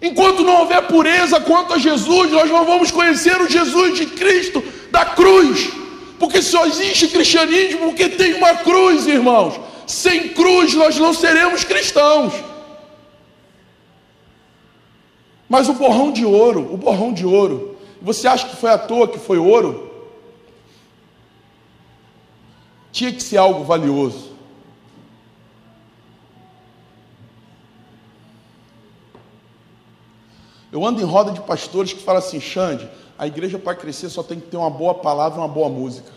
[SPEAKER 2] Enquanto não houver pureza quanto a Jesus, nós não vamos conhecer o Jesus de Cristo da cruz, porque só existe cristianismo porque tem uma cruz, irmãos. Sem cruz nós não seremos cristãos. Mas o borrão de ouro, o borrão de ouro, você acha que foi à toa que foi ouro? tinha que ser algo valioso. Eu ando em roda de pastores que falam assim, Xande, a igreja para crescer só tem que ter uma boa palavra e uma boa música.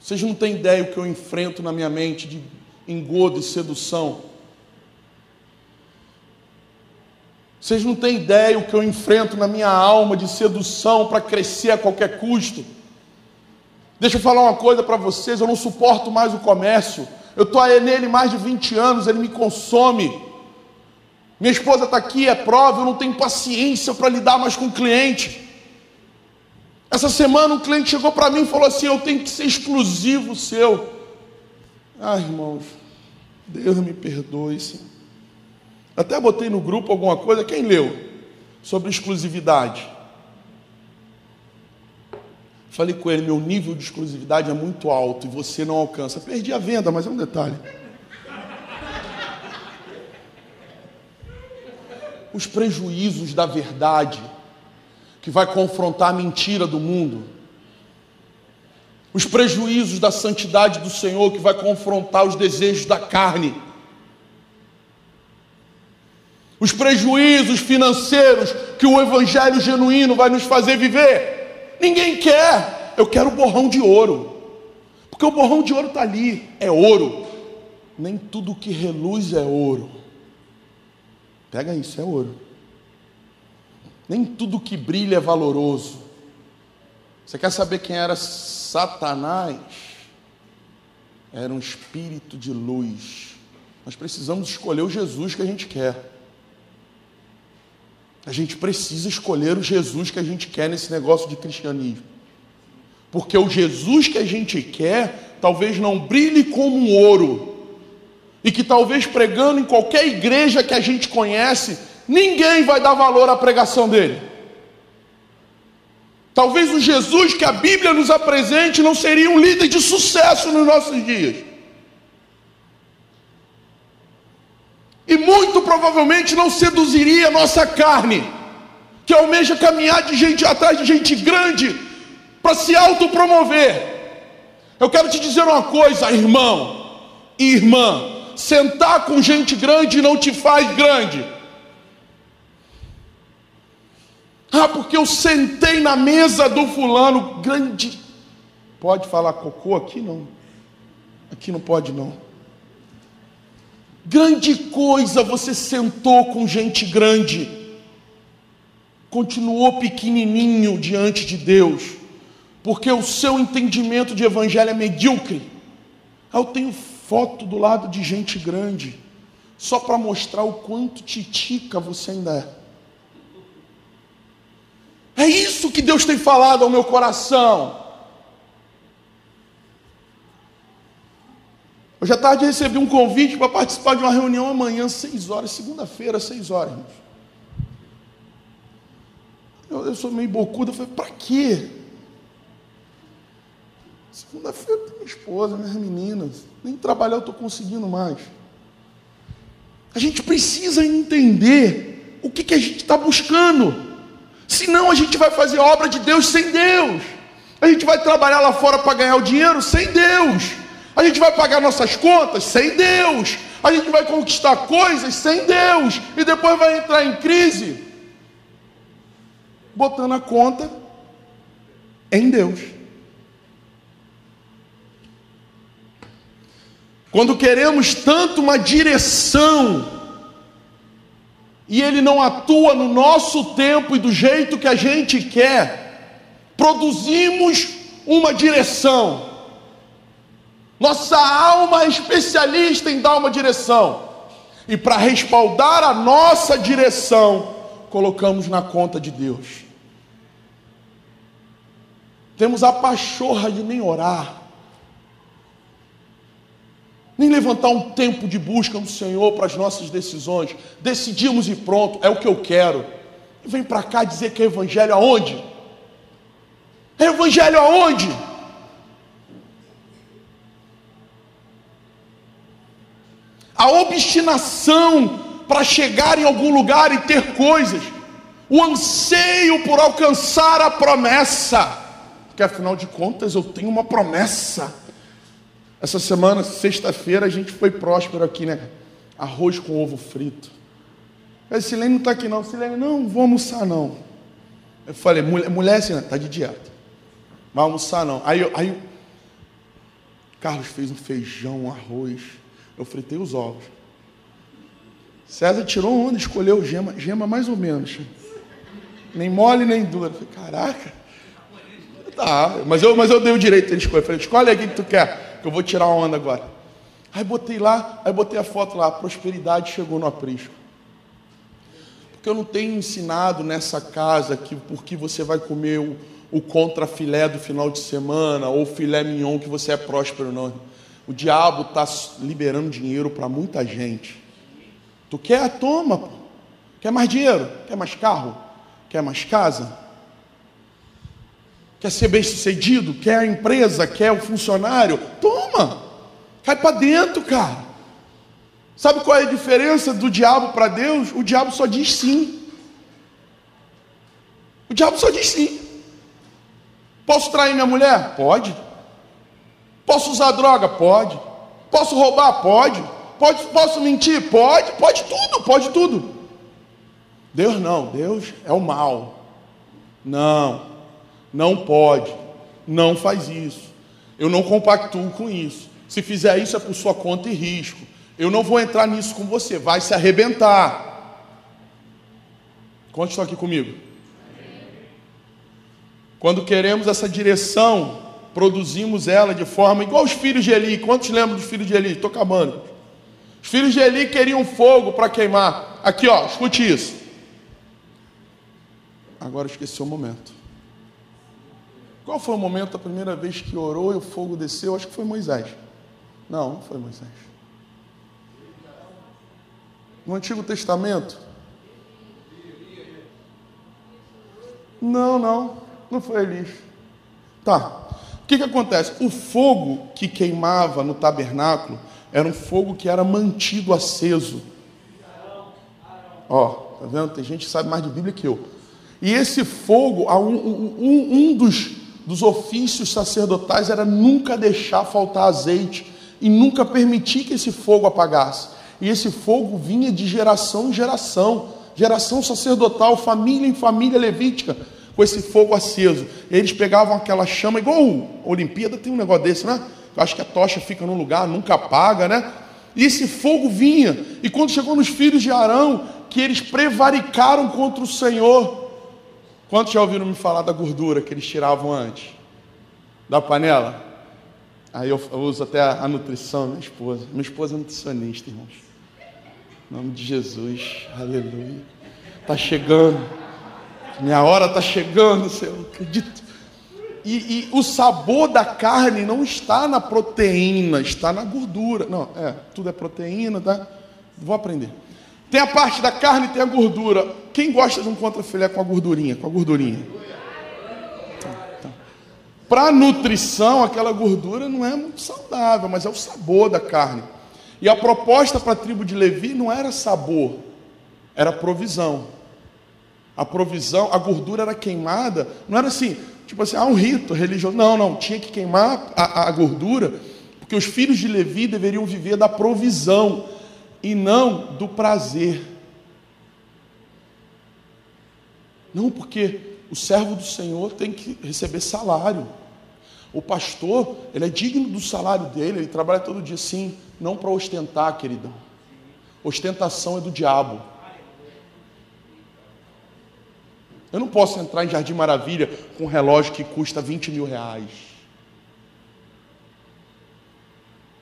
[SPEAKER 2] Vocês não têm ideia o que eu enfrento na minha mente de engodo e sedução. Vocês não têm ideia o que eu enfrento na minha alma de sedução para crescer a qualquer custo. Deixa eu falar uma coisa para vocês, eu não suporto mais o comércio. Eu estou nele mais de 20 anos, ele me consome. Minha esposa está aqui, é prova, eu não tenho paciência para lidar mais com o cliente. Essa semana um cliente chegou para mim e falou assim: Eu tenho que ser exclusivo seu. Ah, irmãos, Deus me perdoe, Senhor. Até botei no grupo alguma coisa, quem leu? Sobre exclusividade. Falei com ele: meu nível de exclusividade é muito alto e você não alcança. Perdi a venda, mas é um detalhe. Os prejuízos da verdade, que vai confrontar a mentira do mundo. Os prejuízos da santidade do Senhor, que vai confrontar os desejos da carne. Os prejuízos financeiros que o evangelho genuíno vai nos fazer viver. Ninguém quer. Eu quero o borrão de ouro. Porque o borrão de ouro está ali, é ouro. Nem tudo que reluz é ouro. Pega isso, é ouro. Nem tudo que brilha é valoroso. Você quer saber quem era Satanás? Era um espírito de luz. Nós precisamos escolher o Jesus que a gente quer. A gente precisa escolher o Jesus que a gente quer nesse negócio de cristianismo. Porque o Jesus que a gente quer, talvez não brilhe como um ouro. E que talvez pregando em qualquer igreja que a gente conhece, ninguém vai dar valor à pregação dele. Talvez o Jesus que a Bíblia nos apresente não seria um líder de sucesso nos nossos dias. e muito provavelmente não seduziria a nossa carne, que almeja caminhar de gente atrás de gente grande para se autopromover. Eu quero te dizer uma coisa, irmão e irmã: sentar com gente grande não te faz grande. Ah, porque eu sentei na mesa do fulano, grande. Pode falar cocô aqui não. Aqui não pode não. Grande coisa você sentou com gente grande. Continuou pequenininho diante de Deus, porque o seu entendimento de evangelho é medíocre. Eu tenho foto do lado de gente grande, só para mostrar o quanto titica você ainda é. É isso que Deus tem falado ao meu coração. Hoje à tarde recebi um convite para participar de uma reunião amanhã, seis horas, segunda-feira, seis horas. Eu, eu sou meio bocudo, eu falei, para quê? Segunda-feira minha esposa, minhas meninas, nem trabalhar eu estou conseguindo mais. A gente precisa entender o que, que a gente está buscando. Senão a gente vai fazer obra de Deus sem Deus. A gente vai trabalhar lá fora para ganhar o dinheiro sem Deus. A gente vai pagar nossas contas sem Deus. A gente vai conquistar coisas sem Deus. E depois vai entrar em crise, botando a conta em Deus. Quando queremos tanto uma direção e ele não atua no nosso tempo e do jeito que a gente quer, produzimos uma direção. Nossa alma é especialista em dar uma direção. E para respaldar a nossa direção, colocamos na conta de Deus. Temos a pachorra de nem orar nem levantar um tempo de busca no Senhor para as nossas decisões. Decidimos e pronto, é o que eu quero. E vem para cá dizer que é evangelho aonde? É evangelho aonde? A obstinação para chegar em algum lugar e ter coisas, o anseio por alcançar a promessa, porque afinal de contas eu tenho uma promessa essa semana, sexta-feira, a gente foi próspero aqui, né? Arroz com ovo frito. A Silene não está aqui não. Silene, não, vou almoçar não. Eu falei, mulher, mulher assim, está de dieta. Vai almoçar não. Aí, aí Carlos fez um feijão, um arroz. Eu fritei os ovos. César tirou onda, escolheu gema, gema mais ou menos. Nem mole, nem dura. Eu falei, caraca. Tá, mas eu, mas eu dei o direito de escolher. Eu falei, escolhe aí o que tu quer que eu vou tirar onda agora. Aí botei lá, aí botei a foto lá, a prosperidade chegou no aprisco. Porque eu não tenho ensinado nessa casa que porque você vai comer o, o contrafilé do final de semana ou filé mignon que você é próspero, não. O diabo está liberando dinheiro para muita gente. Tu quer? Toma. Pô. Quer mais dinheiro? Quer mais carro? Quer mais casa? Quer ser bem sucedido? Quer a empresa? Quer o funcionário? Toma! Cai para dentro, cara. Sabe qual é a diferença do diabo para Deus? O diabo só diz sim. O diabo só diz sim. Posso trair minha mulher? Pode. Posso usar droga? Pode. Posso roubar? Pode. Pode posso mentir? Pode. Pode tudo, pode tudo. Deus não, Deus é o mal. Não. Não pode, não faz isso. Eu não compactuo com isso. Se fizer isso é por sua conta e risco. Eu não vou entrar nisso com você, vai se arrebentar. Quantos estão aqui comigo? Quando queremos essa direção, produzimos ela de forma igual os filhos de Eli. Quantos lembram dos filhos de Eli? Estou acabando. Os filhos de Eli queriam fogo para queimar. Aqui, ó, escute isso. Agora esqueci o momento. Qual foi o momento, a primeira vez que orou e o fogo desceu? Acho que foi Moisés. Não, não foi Moisés. No Antigo Testamento? Não, não, não foi Elias. Tá. O que, que acontece? O fogo que queimava no tabernáculo era um fogo que era mantido aceso. Ó, tá vendo? Tem gente que sabe mais de Bíblia que eu. E esse fogo, um, um, um dos dos ofícios sacerdotais era nunca deixar faltar azeite e nunca permitir que esse fogo apagasse. E esse fogo vinha de geração em geração. geração sacerdotal, família em família levítica, com esse fogo aceso. E eles pegavam aquela chama, igual a Olimpíada tem um negócio desse, né? Eu acho que a tocha fica num lugar, nunca apaga, né? E esse fogo vinha. E quando chegou nos filhos de Arão, que eles prevaricaram contra o Senhor. Quantos já ouviram me falar da gordura que eles tiravam antes? Da panela? Aí eu, eu uso até a, a nutrição, minha esposa. Minha esposa é nutricionista, irmãos. Em nome de Jesus, aleluia. Está chegando. Minha hora está chegando, Senhor. Acredito. E, e, o sabor da carne não está na proteína, está na gordura. Não, é, tudo é proteína, tá? Vou aprender. Tem a parte da carne e tem a gordura. Quem gosta de um contrafilé com a gordurinha? Com a gordurinha. Tá, tá. Para nutrição, aquela gordura não é muito saudável, mas é o sabor da carne. E a proposta para a tribo de Levi não era sabor, era provisão. A provisão, a gordura era queimada, não era assim, tipo assim, ah, um rito religioso. Não, não, tinha que queimar a, a gordura, porque os filhos de Levi deveriam viver da provisão e não do prazer. Não, porque o servo do Senhor tem que receber salário. O pastor, ele é digno do salário dele, ele trabalha todo dia sim, não para ostentar, queridão. Ostentação é do diabo. Eu não posso entrar em Jardim Maravilha com um relógio que custa 20 mil reais.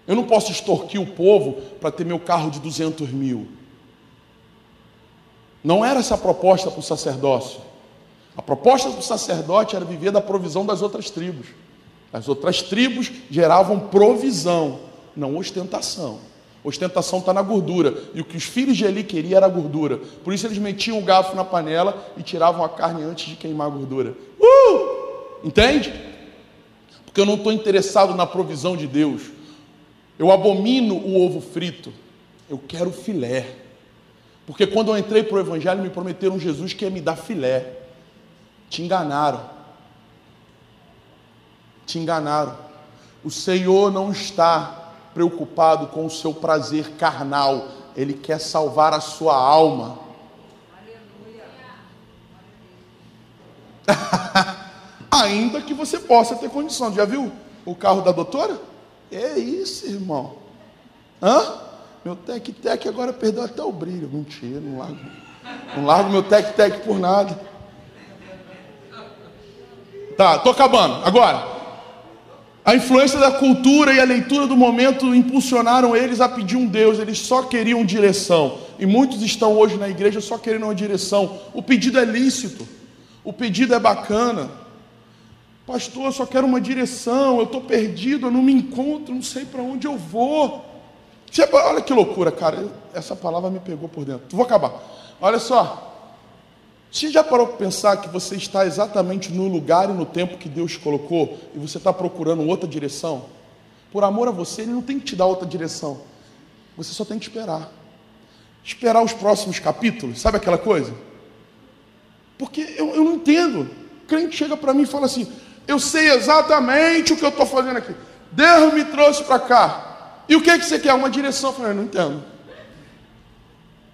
[SPEAKER 2] Eu não posso extorquir o povo para ter meu carro de 200 mil. Não era essa a proposta para o sacerdócio. A proposta do sacerdote era viver da provisão das outras tribos. As outras tribos geravam provisão, não ostentação. Ostentação está na gordura. E o que os filhos de Eli queriam era a gordura. Por isso eles metiam o garfo na panela e tiravam a carne antes de queimar a gordura. Uh! Entende? Porque eu não estou interessado na provisão de Deus. Eu abomino o ovo frito. Eu quero filé. Porque quando eu entrei para o Evangelho, me prometeram Jesus que ia me dar filé. Te enganaram. Te enganaram. O Senhor não está preocupado com o seu prazer carnal, ele quer salvar a sua alma. Ainda que você possa ter condição. Já viu o carro da doutora? É isso, irmão. Hã? Meu tec-tec agora perdeu até o brilho. Mentira, não largo. Não largo meu tec-tec por nada. Tá, tô acabando. Agora, a influência da cultura e a leitura do momento impulsionaram eles a pedir um Deus, eles só queriam direção. E muitos estão hoje na igreja só querendo uma direção. O pedido é lícito, o pedido é bacana. Pastor, eu só quero uma direção, eu estou perdido, eu não me encontro, não sei para onde eu vou. Olha que loucura, cara, essa palavra me pegou por dentro. Vou acabar. Olha só, você já parou para pensar que você está exatamente no lugar e no tempo que Deus colocou e você está procurando outra direção? Por amor a você, Ele não tem que te dar outra direção. Você só tem que esperar. Esperar os próximos capítulos, sabe aquela coisa? Porque eu, eu não entendo. Crente chega para mim e fala assim: Eu sei exatamente o que eu estou fazendo aqui. Deus me trouxe para cá. E o que, é que você quer? Uma direção? Eu falei: não entendo.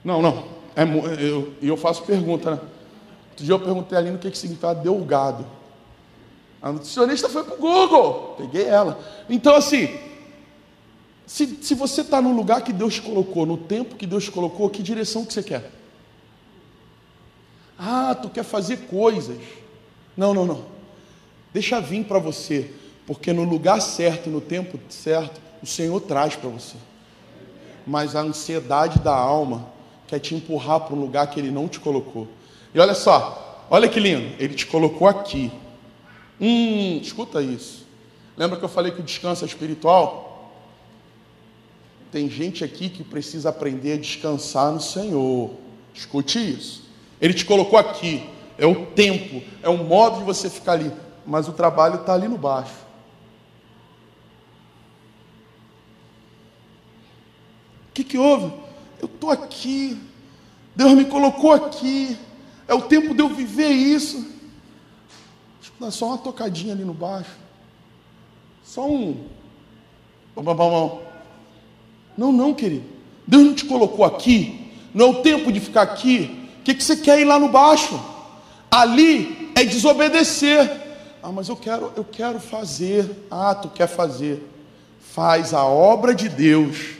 [SPEAKER 2] Não, não. É, eu, eu faço pergunta, né? Outro dia eu perguntei ali no que, que significa delgado. A nutricionista foi para o Google, peguei ela. Então, assim, se, se você está no lugar que Deus colocou, no tempo que Deus colocou, que direção que você quer? Ah, tu quer fazer coisas. Não, não, não. Deixa vir para você, porque no lugar certo no tempo certo, o Senhor traz para você. Mas a ansiedade da alma quer te empurrar para um lugar que Ele não te colocou. E olha só, olha que lindo, ele te colocou aqui. Hum, escuta isso. Lembra que eu falei que o descanso é espiritual? Tem gente aqui que precisa aprender a descansar no Senhor. Escute isso. Ele te colocou aqui. É o tempo, é o modo de você ficar ali. Mas o trabalho está ali no baixo. O que, que houve? Eu estou aqui. Deus me colocou aqui. É o tempo de eu viver isso. Não é só uma tocadinha ali no baixo. Só um. Não, não, querido. Deus não te colocou aqui. Não é o tempo de ficar aqui. O que, que você quer ir lá no baixo? Ali é desobedecer. Ah, mas eu quero, eu quero fazer. Ah, tu quer fazer. Faz a obra de Deus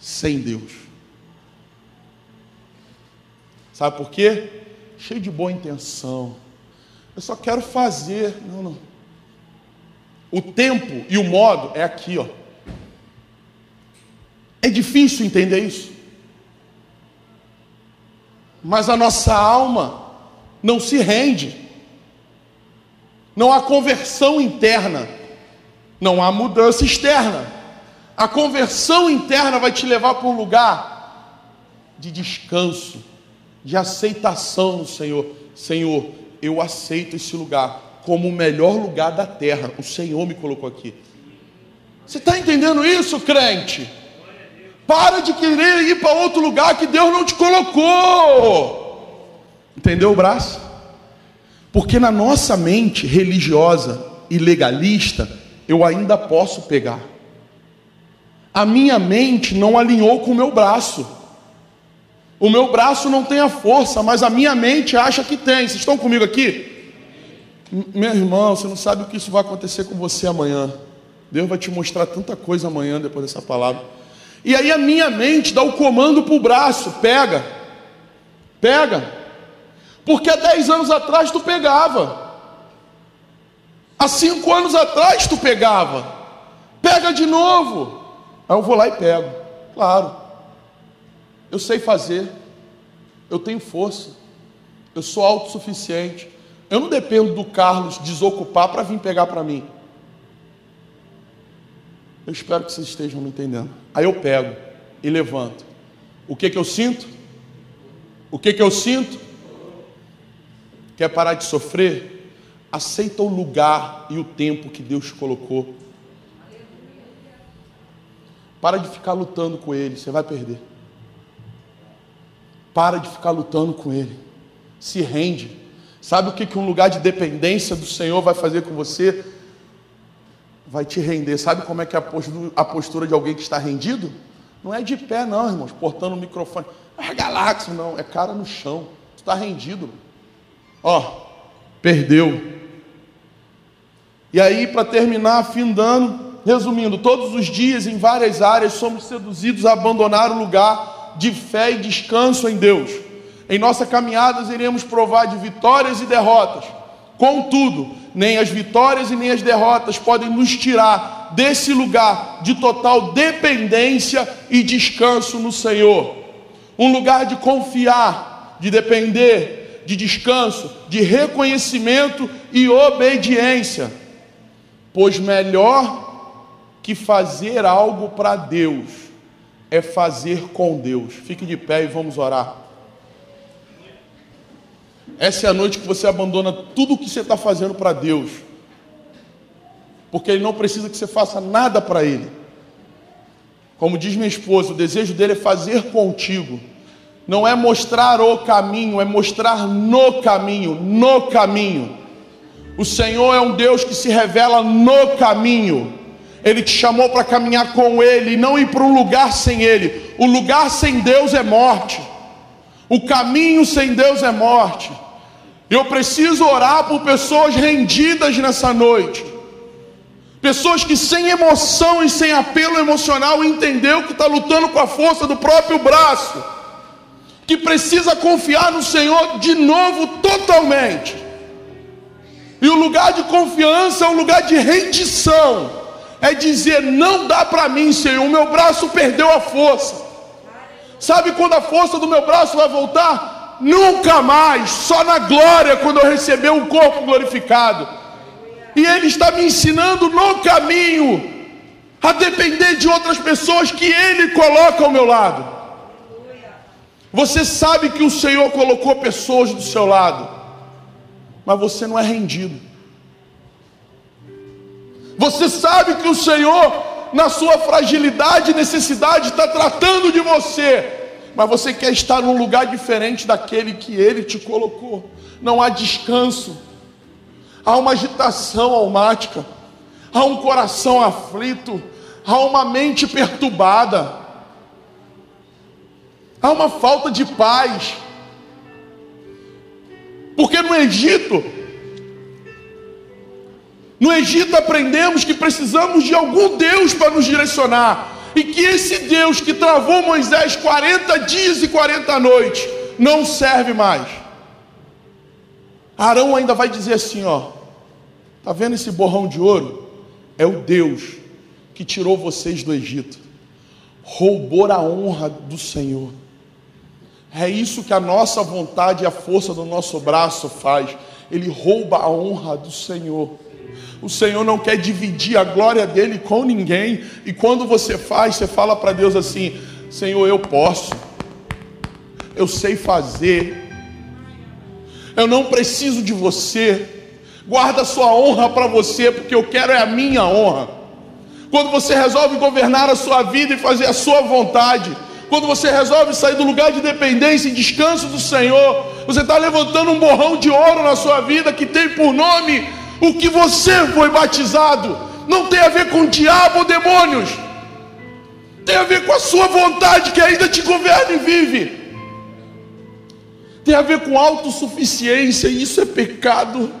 [SPEAKER 2] sem Deus. Sabe por quê? Cheio de boa intenção. Eu só quero fazer. Não, não. O tempo e o modo é aqui, ó. É difícil entender isso. Mas a nossa alma não se rende. Não há conversão interna. Não há mudança externa. A conversão interna vai te levar para um lugar de descanso, de aceitação no Senhor. Senhor, eu aceito esse lugar como o melhor lugar da terra. O Senhor me colocou aqui. Você está entendendo isso, crente? Para de querer ir para outro lugar que Deus não te colocou. Entendeu o braço? Porque na nossa mente religiosa e legalista, eu ainda posso pegar. A minha mente não alinhou com o meu braço. O meu braço não tem a força, mas a minha mente acha que tem. Vocês estão comigo aqui? Meu irmão, você não sabe o que isso vai acontecer com você amanhã. Deus vai te mostrar tanta coisa amanhã depois dessa palavra. E aí a minha mente dá o comando para o braço: pega, pega. Porque há 10 anos atrás tu pegava, há 5 anos atrás tu pegava, pega de novo. Aí eu vou lá e pego, claro, eu sei fazer, eu tenho força, eu sou autossuficiente, eu não dependo do Carlos desocupar para vir pegar para mim. Eu espero que vocês estejam me entendendo. Aí eu pego e levanto. O que que eu sinto? O que que eu sinto? Quer parar de sofrer? Aceita o lugar e o tempo que Deus colocou. Para de ficar lutando com ele, você vai perder. Para de ficar lutando com ele. Se rende. Sabe o que, um lugar de dependência do Senhor vai fazer com você? vai te render. Sabe como é que é a postura de alguém que está rendido? Não é de pé, não, irmãos, portando o microfone. É galáxia, não, é cara no chão. Está rendido. Ó, perdeu. E aí, para terminar, afindando, resumindo, todos os dias, em várias áreas, somos seduzidos a abandonar o lugar de fé e descanso em Deus. Em nossa caminhada, iremos provar de vitórias e derrotas. Contudo, nem as vitórias e nem as derrotas podem nos tirar desse lugar de total dependência e descanso no Senhor. Um lugar de confiar, de depender, de descanso, de reconhecimento e obediência. Pois melhor que fazer algo para Deus é fazer com Deus. Fique de pé e vamos orar. Essa é a noite que você abandona tudo o que você está fazendo para Deus, porque Ele não precisa que você faça nada para Ele. Como diz minha esposa, o desejo dele é fazer contigo, não é mostrar o caminho, é mostrar no caminho, no caminho. O Senhor é um Deus que se revela no caminho. Ele te chamou para caminhar com Ele não ir para um lugar sem Ele. O lugar sem Deus é morte. O caminho sem Deus é morte. Eu preciso orar por pessoas rendidas nessa noite. Pessoas que sem emoção e sem apelo emocional entendeu que está lutando com a força do próprio braço. Que precisa confiar no Senhor de novo totalmente. E o lugar de confiança é um lugar de rendição. É dizer, não dá para mim, Senhor, o meu braço perdeu a força. Sabe quando a força do meu braço vai voltar? nunca mais, só na glória, quando eu receber um corpo glorificado. E Ele está me ensinando no caminho a depender de outras pessoas que Ele coloca ao meu lado. Você sabe que o Senhor colocou pessoas do seu lado, mas você não é rendido. Você sabe que o Senhor, na sua fragilidade e necessidade, está tratando de você, mas você quer estar num lugar diferente daquele que ele te colocou. Não há descanso, há uma agitação almática, há um coração aflito, há uma mente perturbada, há uma falta de paz, Porque no Egito, no Egito aprendemos que precisamos de algum Deus para nos direcionar. E que esse Deus que travou Moisés 40 dias e 40 noites não serve mais. Arão ainda vai dizer assim, ó: Tá vendo esse borrão de ouro? É o Deus que tirou vocês do Egito. Roubou a honra do Senhor. É isso que a nossa vontade e a força do nosso braço faz. Ele rouba a honra do Senhor. O Senhor não quer dividir a glória dele com ninguém. E quando você faz, você fala para Deus assim: Senhor, eu posso. Eu sei fazer. Eu não preciso de você. Guarda sua honra para você, porque eu quero é a minha honra. Quando você resolve governar a sua vida e fazer a sua vontade, quando você resolve sair do lugar de dependência e descanso do Senhor, você está levantando um borrão de ouro na sua vida que tem por nome o que você foi batizado. Não tem a ver com diabo ou demônios, tem a ver com a sua vontade que ainda te governa e vive. Tem a ver com autossuficiência, e isso é pecado.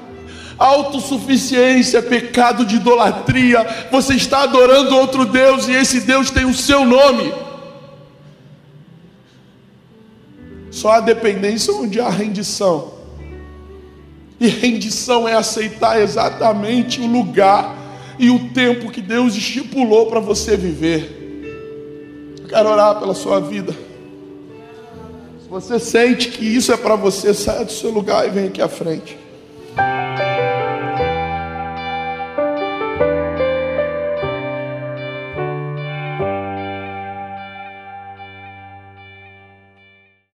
[SPEAKER 2] Autossuficiência, pecado de idolatria. Você está adorando outro Deus e esse Deus tem o seu nome. Só há dependência onde há rendição. E rendição é aceitar exatamente o lugar e o tempo que Deus estipulou para você viver. Eu quero orar pela sua vida. Se você sente que isso é para você, saia do seu lugar e vem aqui à frente.